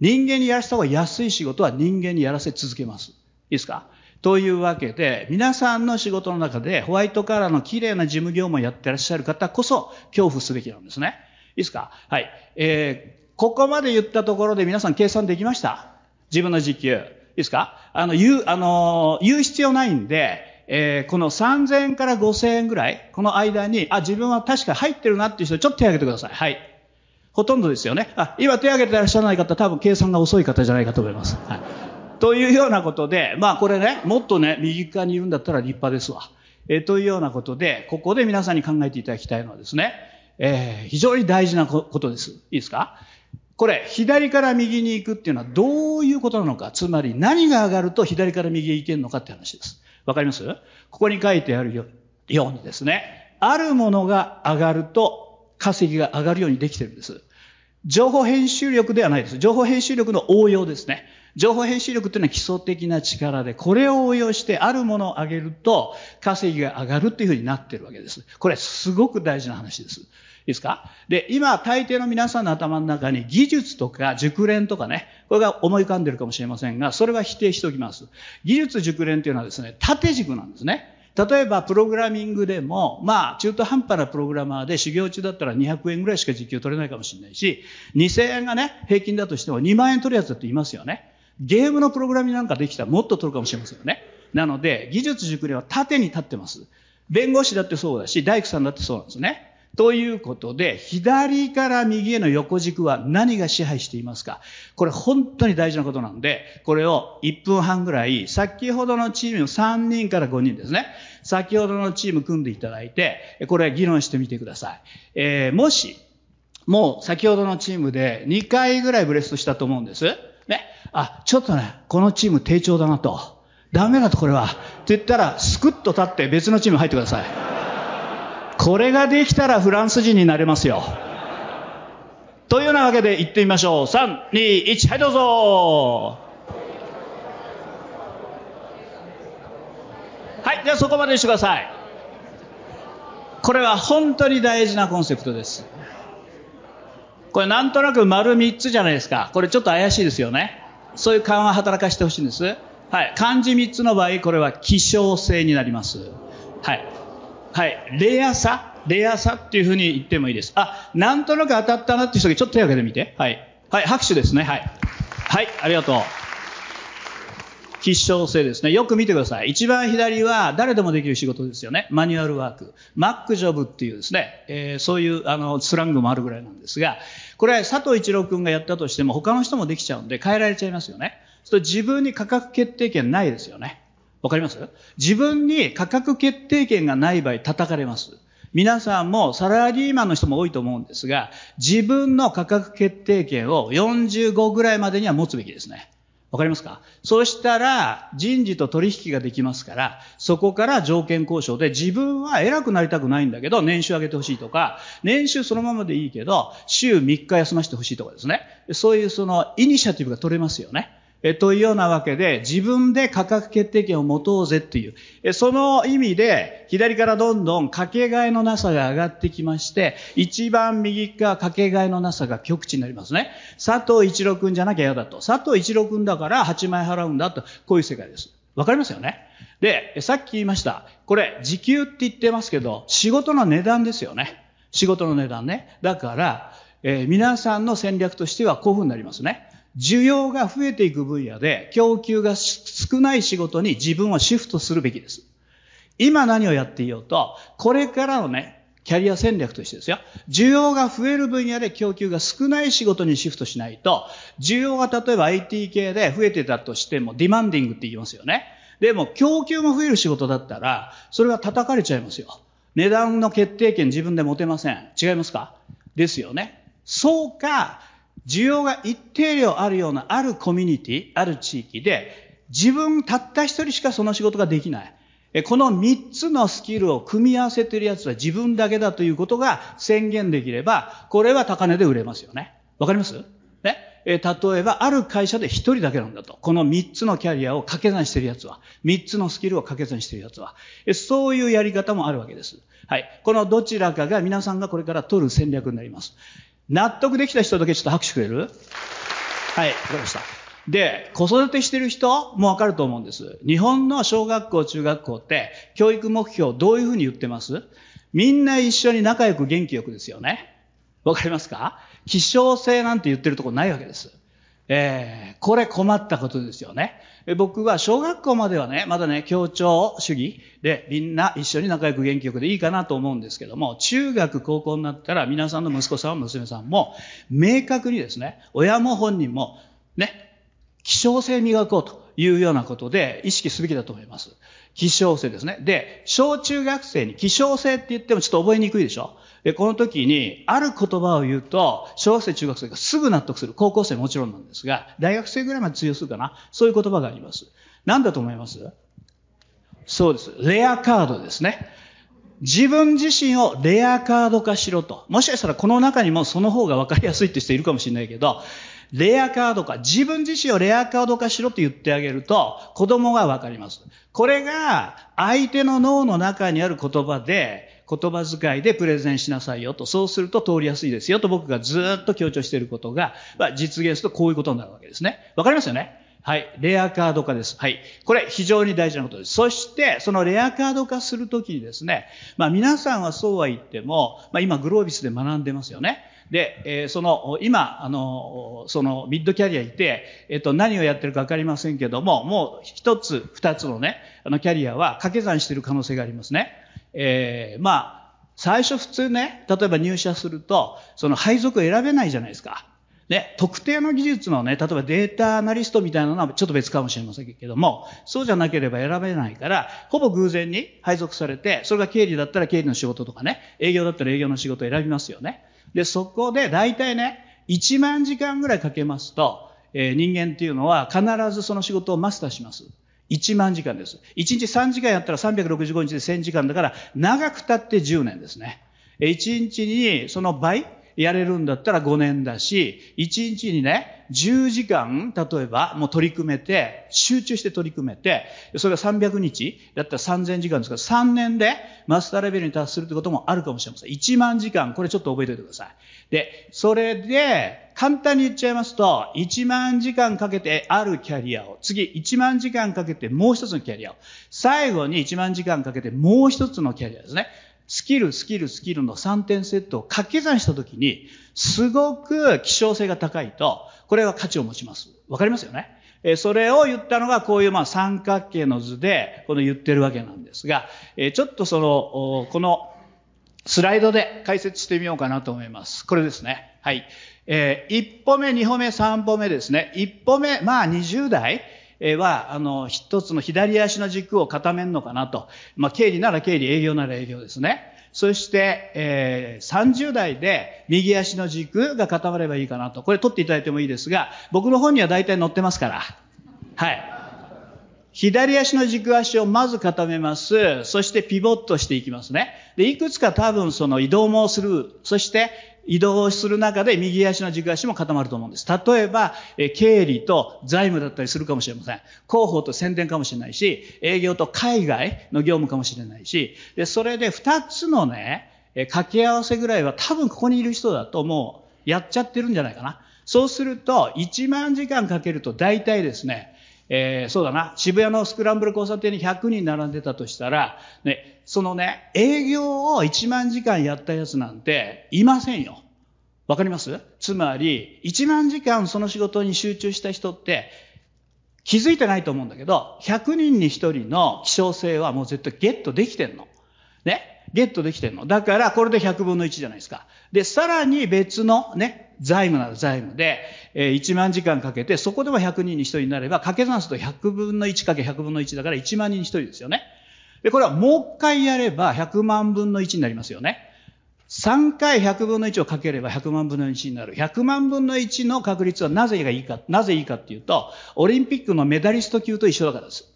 人間にやらせた方が安い仕事は人間にやらせ続けます。いいですか？というわけで、皆さんの仕事の中でホワイトカラーの綺麗な事務業務をやってらっしゃる方こそ恐怖すべきなんですね。いいですか？はい。えー、ここまで言ったところで皆さん計算できました？自分の時給。いいですか？あの、言う、あの、言う必要ないんで、えー、この3000円から5000円ぐらい、この間に、あ、自分は確か入ってるなっていう人、ちょっと手を挙げてください。はい。ほとんどですよね。あ、今手を挙げてらっしゃらない方、多分計算が遅い方じゃないかと思います。はい。というようなことで、まあこれね、もっとね、右側にいるんだったら立派ですわ。えー、というようなことで、ここで皆さんに考えていただきたいのはですね、えー、非常に大事なことです。いいですか？これ、左から右に行くっていうのはどういうことなのか、つまり何が上がると左から右へ行けるのかって話です。わかります？ここに書いてあるようにですね、あるものが上がると稼ぎが上がるようにできてるんです。情報編集力ではないです。情報編集力の応用ですね。情報編集力っていうのは基礎的な力で、これを応用してあるものを上げると稼ぎが上がるっていうふうになってるわけです。これすごく大事な話です。いいですか？で、今、大抵の皆さんの頭の中に技術とか熟練とかね、これが思い浮かんでるかもしれませんが、それは否定しておきます。技術熟練っていうのはですね、縦軸なんですね。例えば、プログラミングでも、まあ、中途半端なプログラマーで修行中だったら200円ぐらいしか時給取れないかもしれないし、2000円がね、平均だとしても2万円取るやつだっていますよね。ゲームのプログラミングなんかできたらもっと取るかもしれませんよね。なので、技術熟練は縦に立ってます。弁護士だってそうだし、大工さんだってそうなんですね。ということで、左から右への横軸は何が支配していますか？これ本当に大事なことなんで、これを1分半ぐらい、先ほどのチームの3人から5人ですね。先ほどのチーム組んでいただいて、これ議論してみてください。えー、もし、もう先ほどのチームで2回ぐらいブレストしたと思うんです。ね。あ、ちょっとね、このチーム低調だなと。ダメだとこれは。って言ったら、スクッと立って別のチーム入ってください。これができたらフランス人になれますよ。というようなわけで行ってみましょう。3、2、1、はいどうぞ。はい、じゃあそこまでにしてください。これは本当に大事なコンセプトです。これなんとなく丸3つじゃないですか。これちょっと怪しいですよね。そういう緩和働かしてほしいんです。はい。漢字3つの場合、これは希少性になります。はい。はい。レアさ？レアさっていうふうに言ってもいいです。あ、なんとなく当たったなっていう人がちょっと手を挙げてみて。はい。はい、拍手ですね。はい。はい、ありがとう。必勝性ですね。よく見てください。一番左は誰でもできる仕事ですよね。マニュアルワーク。マックジョブっていうですね、えー、そういうあのスラングもあるぐらいなんですが、これ佐藤一郎君がやったとしても他の人もできちゃうんで変えられちゃいますよね。そ自分に価格決定権ないですよね。わかります？自分に価格決定権がない場合叩かれます。皆さんもサラリーマンの人も多いと思うんですが、自分の価格決定権を45ぐらいまでには持つべきですね。わかりますか？そうしたら人事と取引ができますから、そこから条件交渉で自分は偉くなりたくないんだけど、年収上げてほしいとか、年収そのままでいいけど、週3日休ませてほしいとかですね。そういうそのイニシアティブが取れますよね。えというようなわけで、自分で価格決定権を持とうぜっていう、えその意味で、左からどんどんかけがえのなさが上がってきまして、一番右側かけがえのなさが極地になりますね。佐藤一郎くんじゃなきゃ嫌だと。佐藤一郎くんだから8万円払うんだと。こういう世界です。わかりますよね？で、さっき言いました。これ、時給って言ってますけど、仕事の値段ですよね。仕事の値段ね。だから、えー、皆さんの戦略としてはこういう風になりますね。需要が増えていく分野で供給が少ない仕事に自分をシフトするべきです。今何をやっていようと、これからのね、キャリア戦略としてですよ。需要が増える分野で供給が少ない仕事にシフトしないと、需要が例えば IT 系で増えてたとしても、ディマンディングって言いますよね。でも、供給も増える仕事だったら、それは叩かれちゃいますよ。値段の決定権自分で持てません。違いますか？ですよね。そうか、需要が一定量あるようなあるコミュニティ、ある地域で、自分たった一人しかその仕事ができない。この三つのスキルを組み合わせているやつは自分だけだということが宣言できれば、これは高値で売れますよね。わかります？ね？例えば、ある会社で一人だけなんだと。この三つのキャリアを掛け算しているやつは、三つのスキルを掛け算しているやつは、そういうやり方もあるわけです。はい。このどちらかが皆さんがこれから取る戦略になります。納得できた人だけちょっと拍手くれる？はい、わかりました。で、子育てしてる人もわかると思うんです。日本の小学校、中学校って教育目標どういうふうに言ってます？みんな一緒に仲良く元気よくですよね。わかりますか？希少性なんて言ってるとこないわけです。えー、これ困ったことですよね。僕は小学校まではね、まだね、協調主義でみんな一緒に仲良く元気よくでいいかなと思うんですけども、中学、高校になったら皆さんの息子さん、娘さんも明確にですね、親も本人もね、希少性磨こうというようなことで意識すべきだと思います。希少性ですね。で、小中学生に希少性って言ってもちょっと覚えにくいでしょ？で、この時に、ある言葉を言うと、小学生、中学生がすぐ納得する。高校生もちろんなんですが、大学生ぐらいまで通用するかな。そういう言葉があります。何だと思います？そうです。レアカードですね。自分自身をレアカード化しろと。もしかしたらこの中にもその方が分かりやすいって人いるかもしれないけど、レアカード化、自分自身をレアカード化しろって言ってあげると、子供が分かります。これが相手の脳の中にある言葉で、言葉遣いでプレゼンしなさいよと、そうすると通りやすいですよと僕がずっと強調していることが、まあ、実現するとこういうことになるわけですね。わかりますよね？はい。レアカード化です。はい。これ非常に大事なことです。そして、そのレアカード化するときにですね、まあ皆さんはそうは言っても、まあ今グロービスで学んでますよね。で、えー、その、今、あの、そのミッドキャリアいて、えっ、と、何をやってるかわかりませんけども、もう一つ、二つのね、あのキャリアは掛け算している可能性がありますね。えー、まあ、最初普通ね、例えば入社すると、その配属を選べないじゃないですか。ね、特定の技術のね、例えばデータアナリストみたいなのはちょっと別かもしれませんけども、そうじゃなければ選べないから、ほぼ偶然に配属されて、それが経理だったら経理の仕事とかね、営業だったら営業の仕事を選びますよね。で、そこで大体ね、1万時間ぐらいかけますと、えー、人間っていうのは必ずその仕事をマスターします。1万時間です。1日3時間やったら365日で1000時間だから、長くたって10年ですね。1日にその倍、やれるんだったら5年だし、1日にね、10時間、例えば、もう取り組めて、集中して取り組めて、それが300日だったら3000時間ですから、3年でマスターレベルに達するってこともあるかもしれません。1万時間、これちょっと覚えておいてください。で、それで、簡単に言っちゃいますと、1万時間かけてあるキャリアを、次1万時間かけてもう一つのキャリアを、最後に1万時間かけてもう一つのキャリアですね。スキル、スキル、スキルの3点セットを掛け算したときに、すごく希少性が高いと、これは価値を持ちます。わかりますよね？えそれを言ったのがこういうまあ三角形の図でこの言ってるわけなんですが、えちょっとその、このスライドで解説してみようかなと思います。これですね。はい。えー、1歩目、2歩目、3歩目ですね。1歩目、まあ20代、は、あの、一つの左足の軸を固めるのかなと。まあ、経理なら経理、営業なら営業ですね。そして、えー、30代で右足の軸が固まればいいかなと。これ取っていただいてもいいですが、僕の本には大体載ってますから。はい。左足の軸足をまず固めます。そしてピボットしていきますね。で、いくつか多分その移動もする。そして移動する中で右足の軸足も固まると思うんです。例えば、経理と財務だったりするかもしれません。広報と宣伝かもしれないし、営業と海外の業務かもしれないし、で、それで2つのね、掛け合わせぐらいは多分ここにいる人だともうやっちゃってるんじゃないかな。そうすると、1万時間かけると大体ですね、えー、そうだな、渋谷のスクランブル交差点に100人並んでたとしたら、ね、そのね、営業を1万時間やったやつなんていませんよ。わかります？つまり、1万時間その仕事に集中した人って気づいてないと思うんだけど、100人に1人の希少性はもう絶対ゲットできてんの。ね？ゲットできてんの。だから、これで100分の1じゃないですか。で、さらに別のね、財務なら財務で、えー、1万時間かけて、そこでも100人に1人になれば、掛け算すると100分の1かけ100分の1だから1万人に1人ですよね。で、これはもう一回やれば100万分の1になりますよね。3回100分の1をかければ100万分の1になる。100万分の1の確率はなぜがいいか、なぜいいかっていうと、オリンピックのメダリスト級と一緒だからです。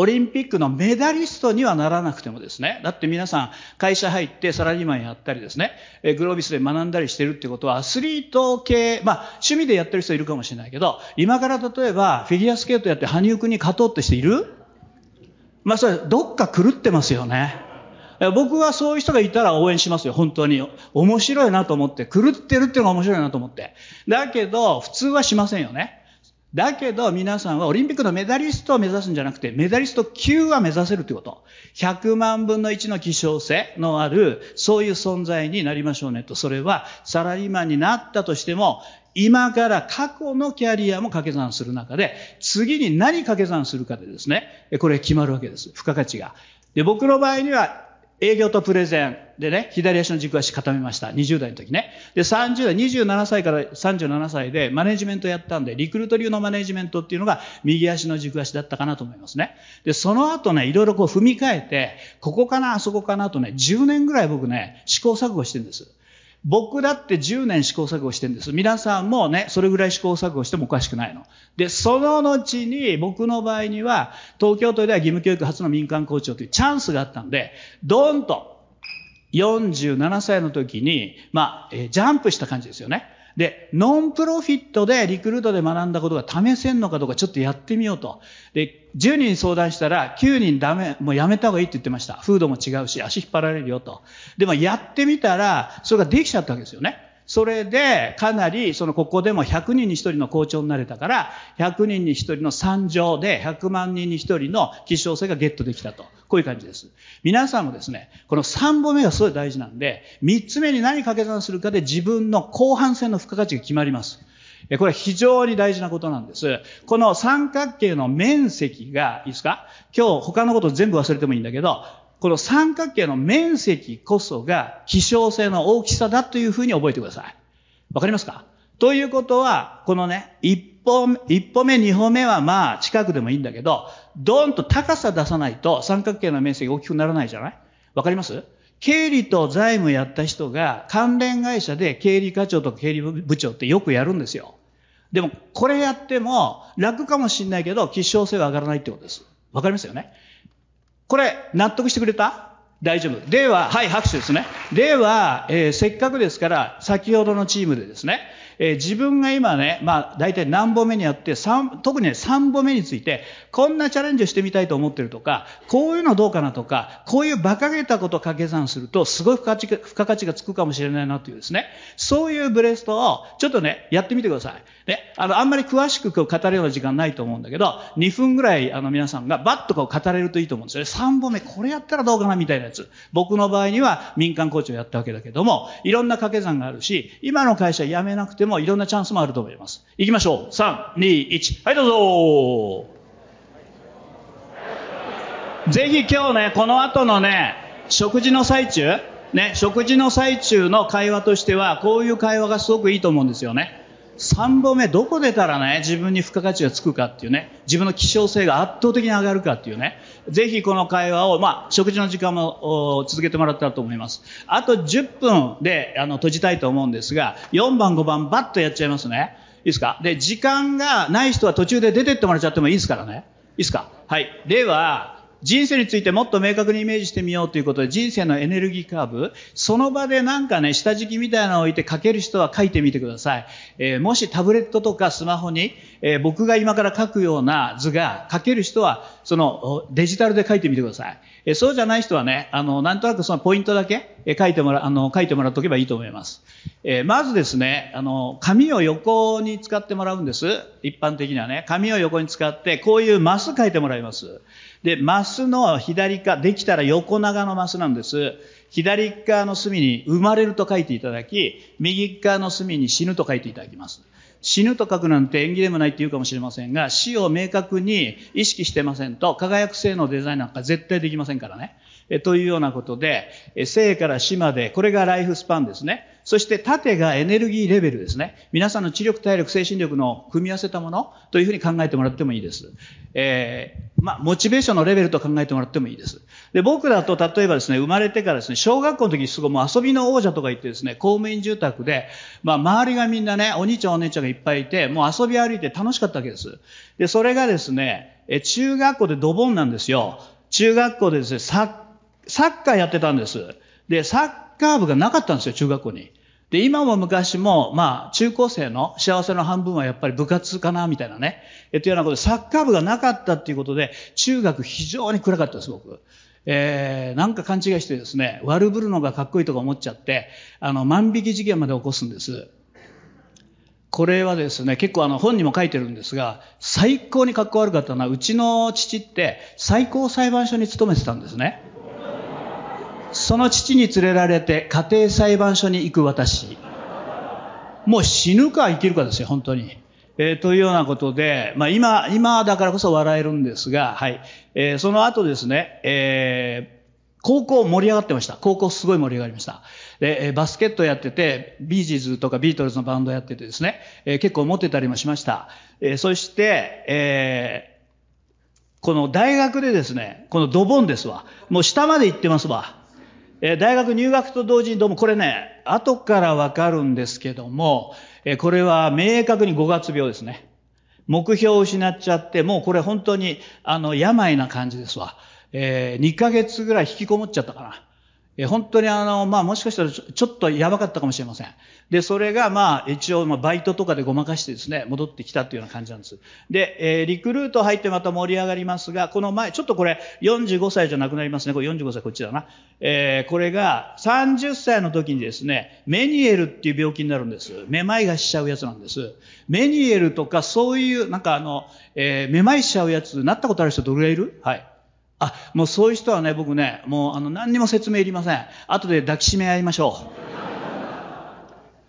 オリンピックのメダリストにはならなくてもですね、だって皆さん会社入ってサラリーマンやったりですね、グロービスで学んだりしてるってことはアスリート系、まあ趣味でやってる人いるかもしれないけど、今から例えばフィギュアスケートやって羽生くんに勝とうって人いる？まあそれどっか狂ってますよね。僕はそういう人がいたら応援しますよ、本当に。面白いなと思って。狂ってるっていうのが面白いなと思って。だけど、普通はしませんよね。だけど皆さんはオリンピックのメダリストを目指すんじゃなくて、メダリスト級は目指せるということ。100万分の1の希少性のある、そういう存在になりましょうねと。それはサラリーマンになったとしても、今から過去のキャリアも掛け算する中で、次に何掛け算するかでですね、これ決まるわけです。付加価値が。で、僕の場合には営業とプレゼンでね、左足の軸足固めました。20代の時ね。で、30代、27歳から37歳でマネジメントやったんで、リクルート流のマネジメントっていうのが右足の軸足だったかなと思いますね。で、その後ね、いろいろこう踏み替えて、ここかな、あそこかなとね、10年ぐらい僕ね、試行錯誤してるんです。僕だって10年試行錯誤してるんです。皆さんもね、それぐらい試行錯誤してもおかしくないの。で、その後に僕の場合には、東京都では義務教育初の民間校長というチャンスがあったんで、ドーンと47歳の時に、まあ、えジャンプした感じですよね。で、ノンプロフィットでリクルートで学んだことが試せんのかどうかちょっとやってみようと。で、10人相談したら9人ダメ、もうやめた方がいいって言ってました。風土も違うし、足引っ張られるよと。でもやってみたら、それができちゃったわけですよね。それで、かなり、その、ここでも100人に1人の校長になれたから、100人に1人の参上で、100万人に1人の希少性がゲットできたと。こういう感じです。皆さんもですね、この3本目がすごい大事なんで、3つ目に何掛け算するかで自分の後半戦の付加価値が決まります。これは非常に大事なことなんです。この三角形の面積が、いいですか？今日他のこと全部忘れてもいいんだけど、この三角形の面積こそが希少性の大きさだというふうに覚えてください。わかりますか？ということは、このね、一歩、一歩目、二歩目はまあ近くでもいいんだけど、ドーンと高さ出さないと三角形の面積大きくならないじゃない？わかります？経理と財務やった人が関連会社で経理課長とか経理部長ってよくやるんですよ。でも、これやっても楽かもしんないけど、希少性は上がらないってことです。わかりますよね？これ、納得してくれた？大丈夫。では、はい、拍手ですね。では、えー、せっかくですから、先ほどのチームでですね、えー、自分が今ね、まあ、大体何本目にあって、特にね、3本目について、こんなチャレンジをしてみたいと思ってるとか、こういうのどうかなとか、こういう馬鹿げたことを掛け算すると、すごい付加付加価値がつくかもしれないなというですね、そういうブレストを、ちょっとね、やってみてください。ね、あの、あんまり詳しくこう語るような時間ないと思うんだけど、2分ぐらい、あの、皆さんがバッとこう語れるといいと思うんですよね。3本目、これやったらどうかなみたいなやつ。僕の場合には民間コーチをやったわけだけども、いろんな掛け算があるし、今の会社辞めなくてももいろんなチャンスもあると思います。行きましょう。3、2、1。はい、どうぞぜひ今日ね、この後のね、食事の最中、ね、食事の最中の会話としては、こういう会話がすごくいいと思うんですよね。3本目、どこ出たらね、自分に付加価値がつくかっていうね、自分の希少性が圧倒的に上がるかっていうね、ぜひこの会話を、まあ、食事の時間も続けてもらったらと思います。あと10分で、あの、閉じたいと思うんですが、4番、5番、バッとやっちゃいますね。いいですか？で、時間がない人は途中で出てってもらっちゃってもいいですからね。いいですか？はい。では、人生についてもっと明確にイメージしてみようということで、人生のエネルギーカーブ、その場でなんかね、下敷きみたいなのを置いて書ける人は書いてみてください。えー、もしタブレットとかスマホに、えー、僕が今から書くような図が書ける人は、そのデジタルで書いてみてください。えー、そうじゃない人はね、あの、なんとなくそのポイントだけ、書いてもら、あの、書いてもらっておけばいいと思います。えまずですね、あの、紙を横に使ってもらうんです。一般的にはね、紙を横に使って、こういうマス書いてもらいます。で、マスの左側、できたら横長のマスなんです。左側の隅に生まれると書いていただき、右側の隅に死ぬと書いていただきます。死ぬと書くなんて縁起でもないって言うかもしれませんが、死を明確に意識してませんと、輝く性のデザインなんか絶対できませんからね。えというようなことで、生から死まで、これがライフスパンですね。そして縦がエネルギーレベルですね。皆さんの知力、体力、精神力の組み合わせたものというふうに考えてもらってもいいです。えー、まあ、モチベーションのレベルと考えてもらってもいいです。で、僕だと例えばですね、生まれてからですね、小学校の時にすごいもう遊びの王者とか言ってですね、公務員住宅で、まあ、周りがみんなね、お兄ちゃんお姉ちゃんがいっぱいいて、もう遊び歩いて楽しかったわけです。で、それがですね、え中学校でドボンなんですよ。中学校でですね、サッサッカーやってたんです。で、サッカー部がなかったんですよ、中学校に。で、今も昔も、まあ、中高生の幸せの半分はやっぱり部活かな、みたいなね。えっ、というようなことで、サッカー部がなかったっていうことで、中学非常に暗かったです、僕。えー、なんか勘違いしてですね、悪ぶるのがかっこいいとか思っちゃって、あの、万引き事件まで起こすんです。これはですね、結構あの本にも書いてるんですが、最高にかっこ悪かったのは、うちの父って最高裁判所に勤めてたんですね。その父に連れられて家庭裁判所に行く私。もう死ぬか生きるかですよ、本当に。えー、というようなことで、まあ今、今だからこそ笑えるんですが、はい。えー、その後ですね、えー、高校盛り上がってました。高校すごい盛り上がりました。で、バスケットやってて、ビージーズとかビートルズのバンドやっててですね、えー、結構持ってたりもしました。えー、そして、えー、この大学でですね、このドボンですわ。もう下まで行ってますわ。え大学入学と同時にどうもこれね、後からわかるんですけども、えこれは明確に5月病ですね。目標を失っちゃって、もうこれ本当に、あの、病な感じですわ。えー、2ヶ月ぐらい引きこもっちゃったかな。え本当にあの、まあ、もしかしたらちょっとやばかったかもしれません。で、それがまあ、一応、まあ、バイトとかでごまかしてですね、戻ってきたというような感じなんです。で、えー、リクルート入ってまた盛り上がりますが、この前、ちょっとこれ、45歳じゃなくなりますね。これ45歳こっちだな。えー、これが、30歳の時にですね、メニエルっていう病気になるんです。めまいがしちゃうやつなんです。メニエルとかそういう、なんかあの、えー、めまいしちゃうやつ、なったことある人どれぐらいいる？はい。あ、もうそういう人はね、僕ね、もうあの何にも説明いりません。後で抱きしめ合いましょ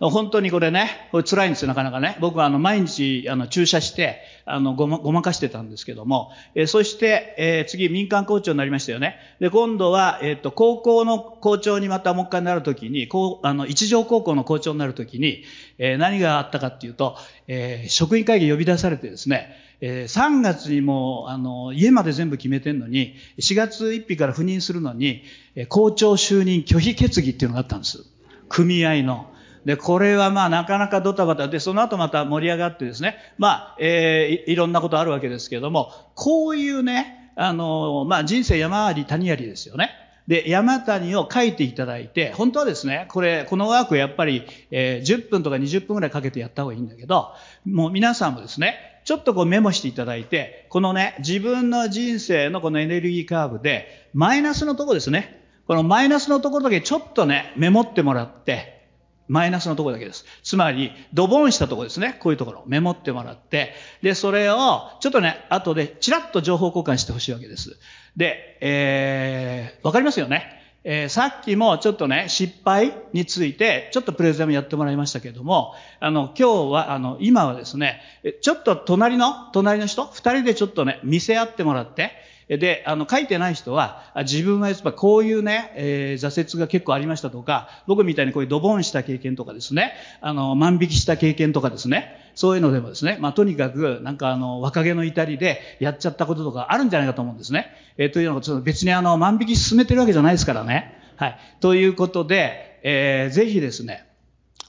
う。[laughs] 本当にこれね、これ辛いんですよ、なかなかね。僕はあの毎日あの注射して、あのごまごまかしてたんですけども、えー、そして、えー、次民間校長になりましたよね。で、今度は、えっ、ー、と、高校の校長にまたもう一回なるときに、こう、あの、一条高校の校長になるときに、え、何があったかっていうと、え、職員会議呼び出されてですね、えー、3月にも、あの、家まで全部決めてんのに、4月1日から赴任するのに、えー、校長就任拒否決議っていうのがあったんです。組合の。で、これはまあなかなかドタバタで、その後また盛り上がってですね、まあ、えー、いろんなことあるわけですけれども、こういうね、あの、まあ人生山あり谷ありですよね。で、山谷を書いていただいて、本当はですね、これ、このワークやっぱり、えー、10分とか20分くらいかけてやった方がいいんだけど、もう皆さんもですね、ちょっとこうメモしていただいて、このね、自分の人生のこのエネルギーカーブで、マイナスのとこですね、このマイナスのところだけちょっとね、メモってもらって、マイナスのとこだけです。つまり、ドボンしたとこですね。こういうところ。メモってもらって、で、それを、ちょっとね、後で、チラッと情報交換してほしいわけです。で、えー、わかりますよね？えー、さっきもちょっとね、失敗について、ちょっとプレゼンをやってもらいましたけれども、あの、今日は、あの、今はですね、ちょっと隣の、隣の人、二人でちょっとね、見せ合ってもらって、で、あの、書いてない人は、自分はやっぱこういうね、えー、挫折が結構ありましたとか、僕みたいにこういうドボンした経験とかですね、あの、万引きした経験とかですね、そういうのでもですね、まあ、とにかく、なんかあの、若気の至りでやっちゃったこととかあるんじゃないかと思うんですね。えー、というのは、別にあの、万引き進めてるわけじゃないですからね。はい。ということで、えー、ぜひですね、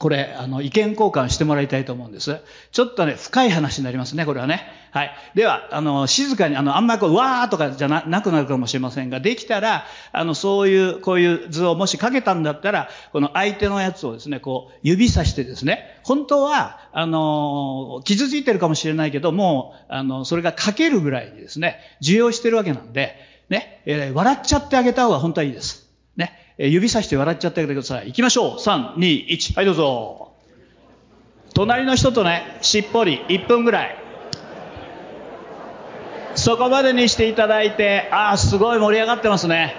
これ、あの、意見交換してもらいたいと思うんです。ちょっとね、深い話になりますね、これはね。はい。では、あの、静かに、あの、あんまりこう、わーとかじゃななくなるかもしれませんが、できたら、あの、そういう、こういう図をもしかけたんだったら、この相手のやつをですね、こう、指さしてですね、本当は、あの、傷ついてるかもしれないけど、もう、あの、それが書けるぐらいにですね、受容してるわけなんで、ね、えー、笑っちゃってあげた方が本当はいいです。指さして笑っちゃってあげてください。行きましょう。3、2、1。はい、どうぞ。隣の人とね、しっぽり1分ぐらい。そこまでにしていただいて、ああ、すごい盛り上がってますね。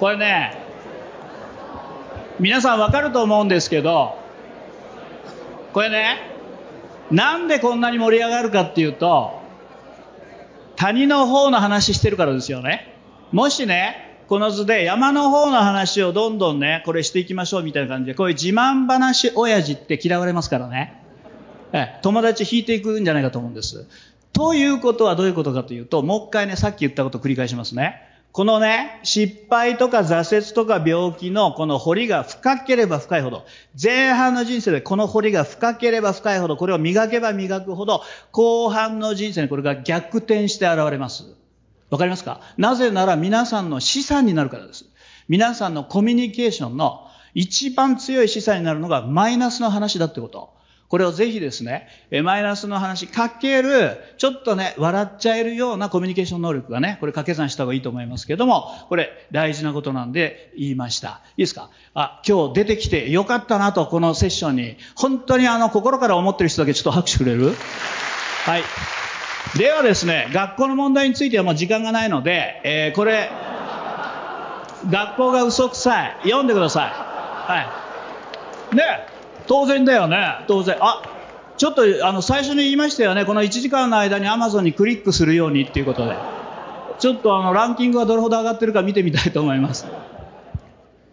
これね、皆さんわかると思うんですけど、これね、なんでこんなに盛り上がるかっていうと、谷の方の話してるからですよね。もしね、この図で山の方の話をどんどんね、これしていきましょうみたいな感じで、こういう自慢話親父って嫌われますからね。え友達引いていくんじゃないかと思うんです。ということはどういうことかというと、もう一回ね、さっき言ったことを繰り返しますね。このね、失敗とか挫折とか病気のこの掘りが深ければ深いほど、前半の人生でこの掘りが深ければ深いほど、これを磨けば磨くほど、後半の人生にこれが逆転して現れます。わかりますか？なぜなら皆さんの資産になるからです。皆さんのコミュニケーションの一番強い資産になるのがマイナスの話だってこと。これをぜひですね、マイナスの話かける、ちょっとね、笑っちゃえるようなコミュニケーション能力がね、これ掛け算した方がいいと思いますけども、これ大事なことなんで言いました。いいですか？あ、今日出てきてよかったなと、このセッションに。本当にあの、心から思ってる人だけちょっと拍手くれる？はい。ではですね、学校の問題についてはもう時間がないので、えー、これ、学校が嘘くさい。読んでください。はい。ね、当然だよね。当然。あ、ちょっと、あの、最初に言いましたよね。この1時間の間に Amazon にクリックするようにっていうことで。ちょっとあの、ランキングがどれほど上がってるか見てみたいと思います。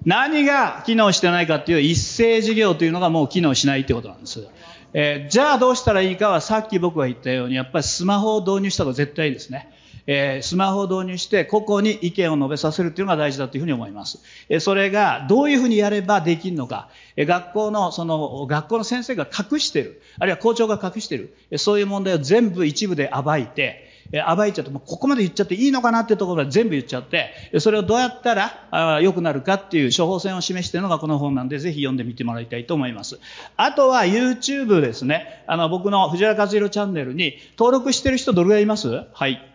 何が機能してないかっていう一斉事業というのがもう機能しないってことなんです。えー、じゃあどうしたらいいかはさっき僕が言ったようにやっぱりスマホを導入した方が絶対いいですね。えー、スマホを導入して個々に意見を述べさせるというのが大事だというふうに思います。え、それがどういうふうにやればできるのか、え、学校のその学校の先生が隠してる、あるいは校長が隠してる、そういう問題を全部一部で暴いて、暴いちゃって、もうここまで言っちゃっていいのかなっていうところまで全部言っちゃって、それをどうやったら良くなるかっていう処方箋を示してるのがこの本なんで、ぜひ読んでみてもらいたいと思います。あとは YouTube ですね。あの、僕の藤原和弘チャンネルに登録してる人どれぐらいいます？はい。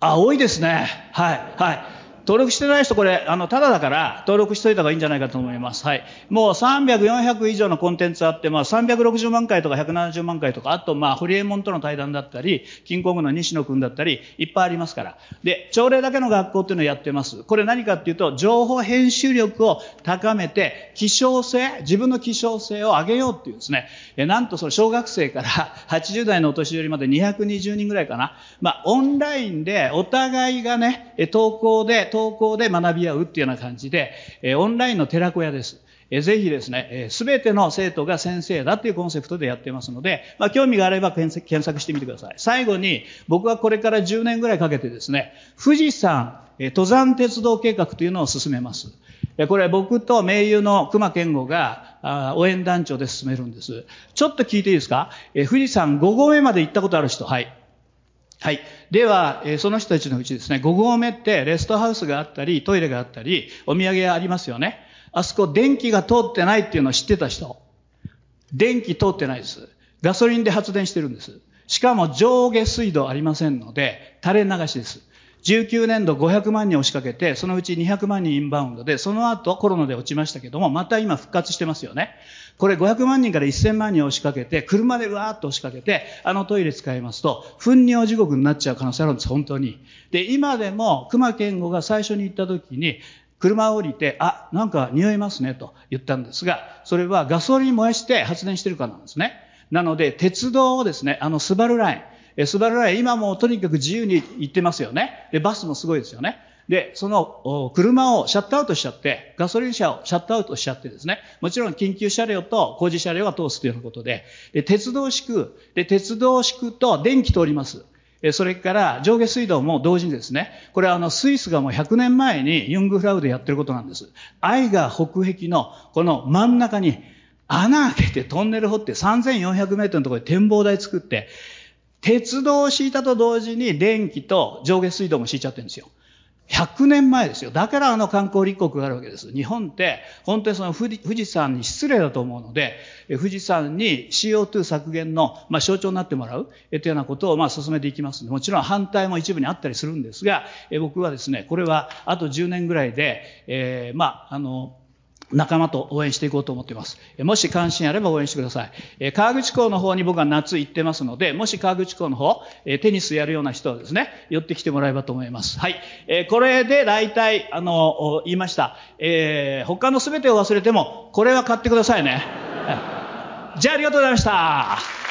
あ、多いですね。はい。はい。登録してない人、これ、あの、ただだから、登録しといた方がいいんじゃないかと思います。はい。もう300、400以上のコンテンツあって、まあ、360万回とか170万回とか、あと、まあ、ホリエモンとの対談だったり、キングコングの西野君だったり、いっぱいありますから。で、朝礼だけの学校っていうのをやってます。これ何かっていうと、情報編集力を高めて、希少性、自分の希少性を上げようっていうですね、えなんとその小学生から [laughs] 80代のお年寄りまで220人ぐらいかな。まあ、オンラインでお互いがね、投稿で、投稿で学び合うっていうような感じで、えオンラインの寺子屋です。えぜひですね、す、べ、ての生徒が先生だっていうコンセプトでやってますので、まあ、興味があれば検索してみてください。最後に、僕はこれから10年ぐらいかけてですね、富士山登山鉄道計画というのを進めます。これ僕と盟友の熊健吾が応援団長で進めるんです。ちょっと聞いていいですか富士山5合目まで行ったことある人。はい。はい。では、その人たちのうちですね、5合目ってレストハウスがあったり、トイレがあったり、お土産がありますよね。あそこ電気が通ってないっていうのを知ってた人。電気通ってないです。ガソリンで発電してるんです。しかも上下水道ありませんので、垂れ流しです。19年度500万人押しかけて、そのうち200万人インバウンドで、その後コロナで落ちましたけども、また今復活してますよね。これ500万人から1000万人押しかけて、車でうわーっと押しかけて、あのトイレ使いますと、糞尿地獄になっちゃう可能性あるんです、本当に。で、今でも、熊健吾が最初に行った時に、車を降りて、あ、なんか匂いますね、と言ったんですが、それはガソリン燃やして発電してるからなんですね。なので、鉄道をですね、あの、スバルライン、えスバルライ、今もとにかく自由に行ってますよね。で、バスもすごいですよね。で、その車をシャットアウトしちゃって、ガソリン車をシャットアウトしちゃってですね、もちろん緊急車両と工事車両は通すということで、で鉄道敷く、で、鉄道敷くと電気通ります。それから上下水道も同時にですね、これはあのスイスがもう100年前にユングフラウでやってることなんです。アイガー北壁のこの真ん中に穴開けてトンネル掘って3400メートルのところで展望台作って、鉄道を敷いたと同時に電気と上下水道も敷いちゃってるんですよ。100年前ですよ。だからあの観光立国があるわけです。日本って本当にその富士山に失礼だと思うので、富士山に CO2 削減の、まあ、象徴になってもらうえというようなことをまあ進めていきますので、もちろん反対も一部にあったりするんですが、え僕はですね、これはあと10年ぐらいで、えー、まあ、あの、仲間と応援していこうと思っています。もし関心あれば応援してください。川口港の方に僕は夏行ってますので、もし川口港の方、テニスやるような人はですね、寄ってきてもらえばと思います。はい。これで大体、あの、言いました。えー、他の全てを忘れても、これは買ってくださいね。じゃあありがとうございました。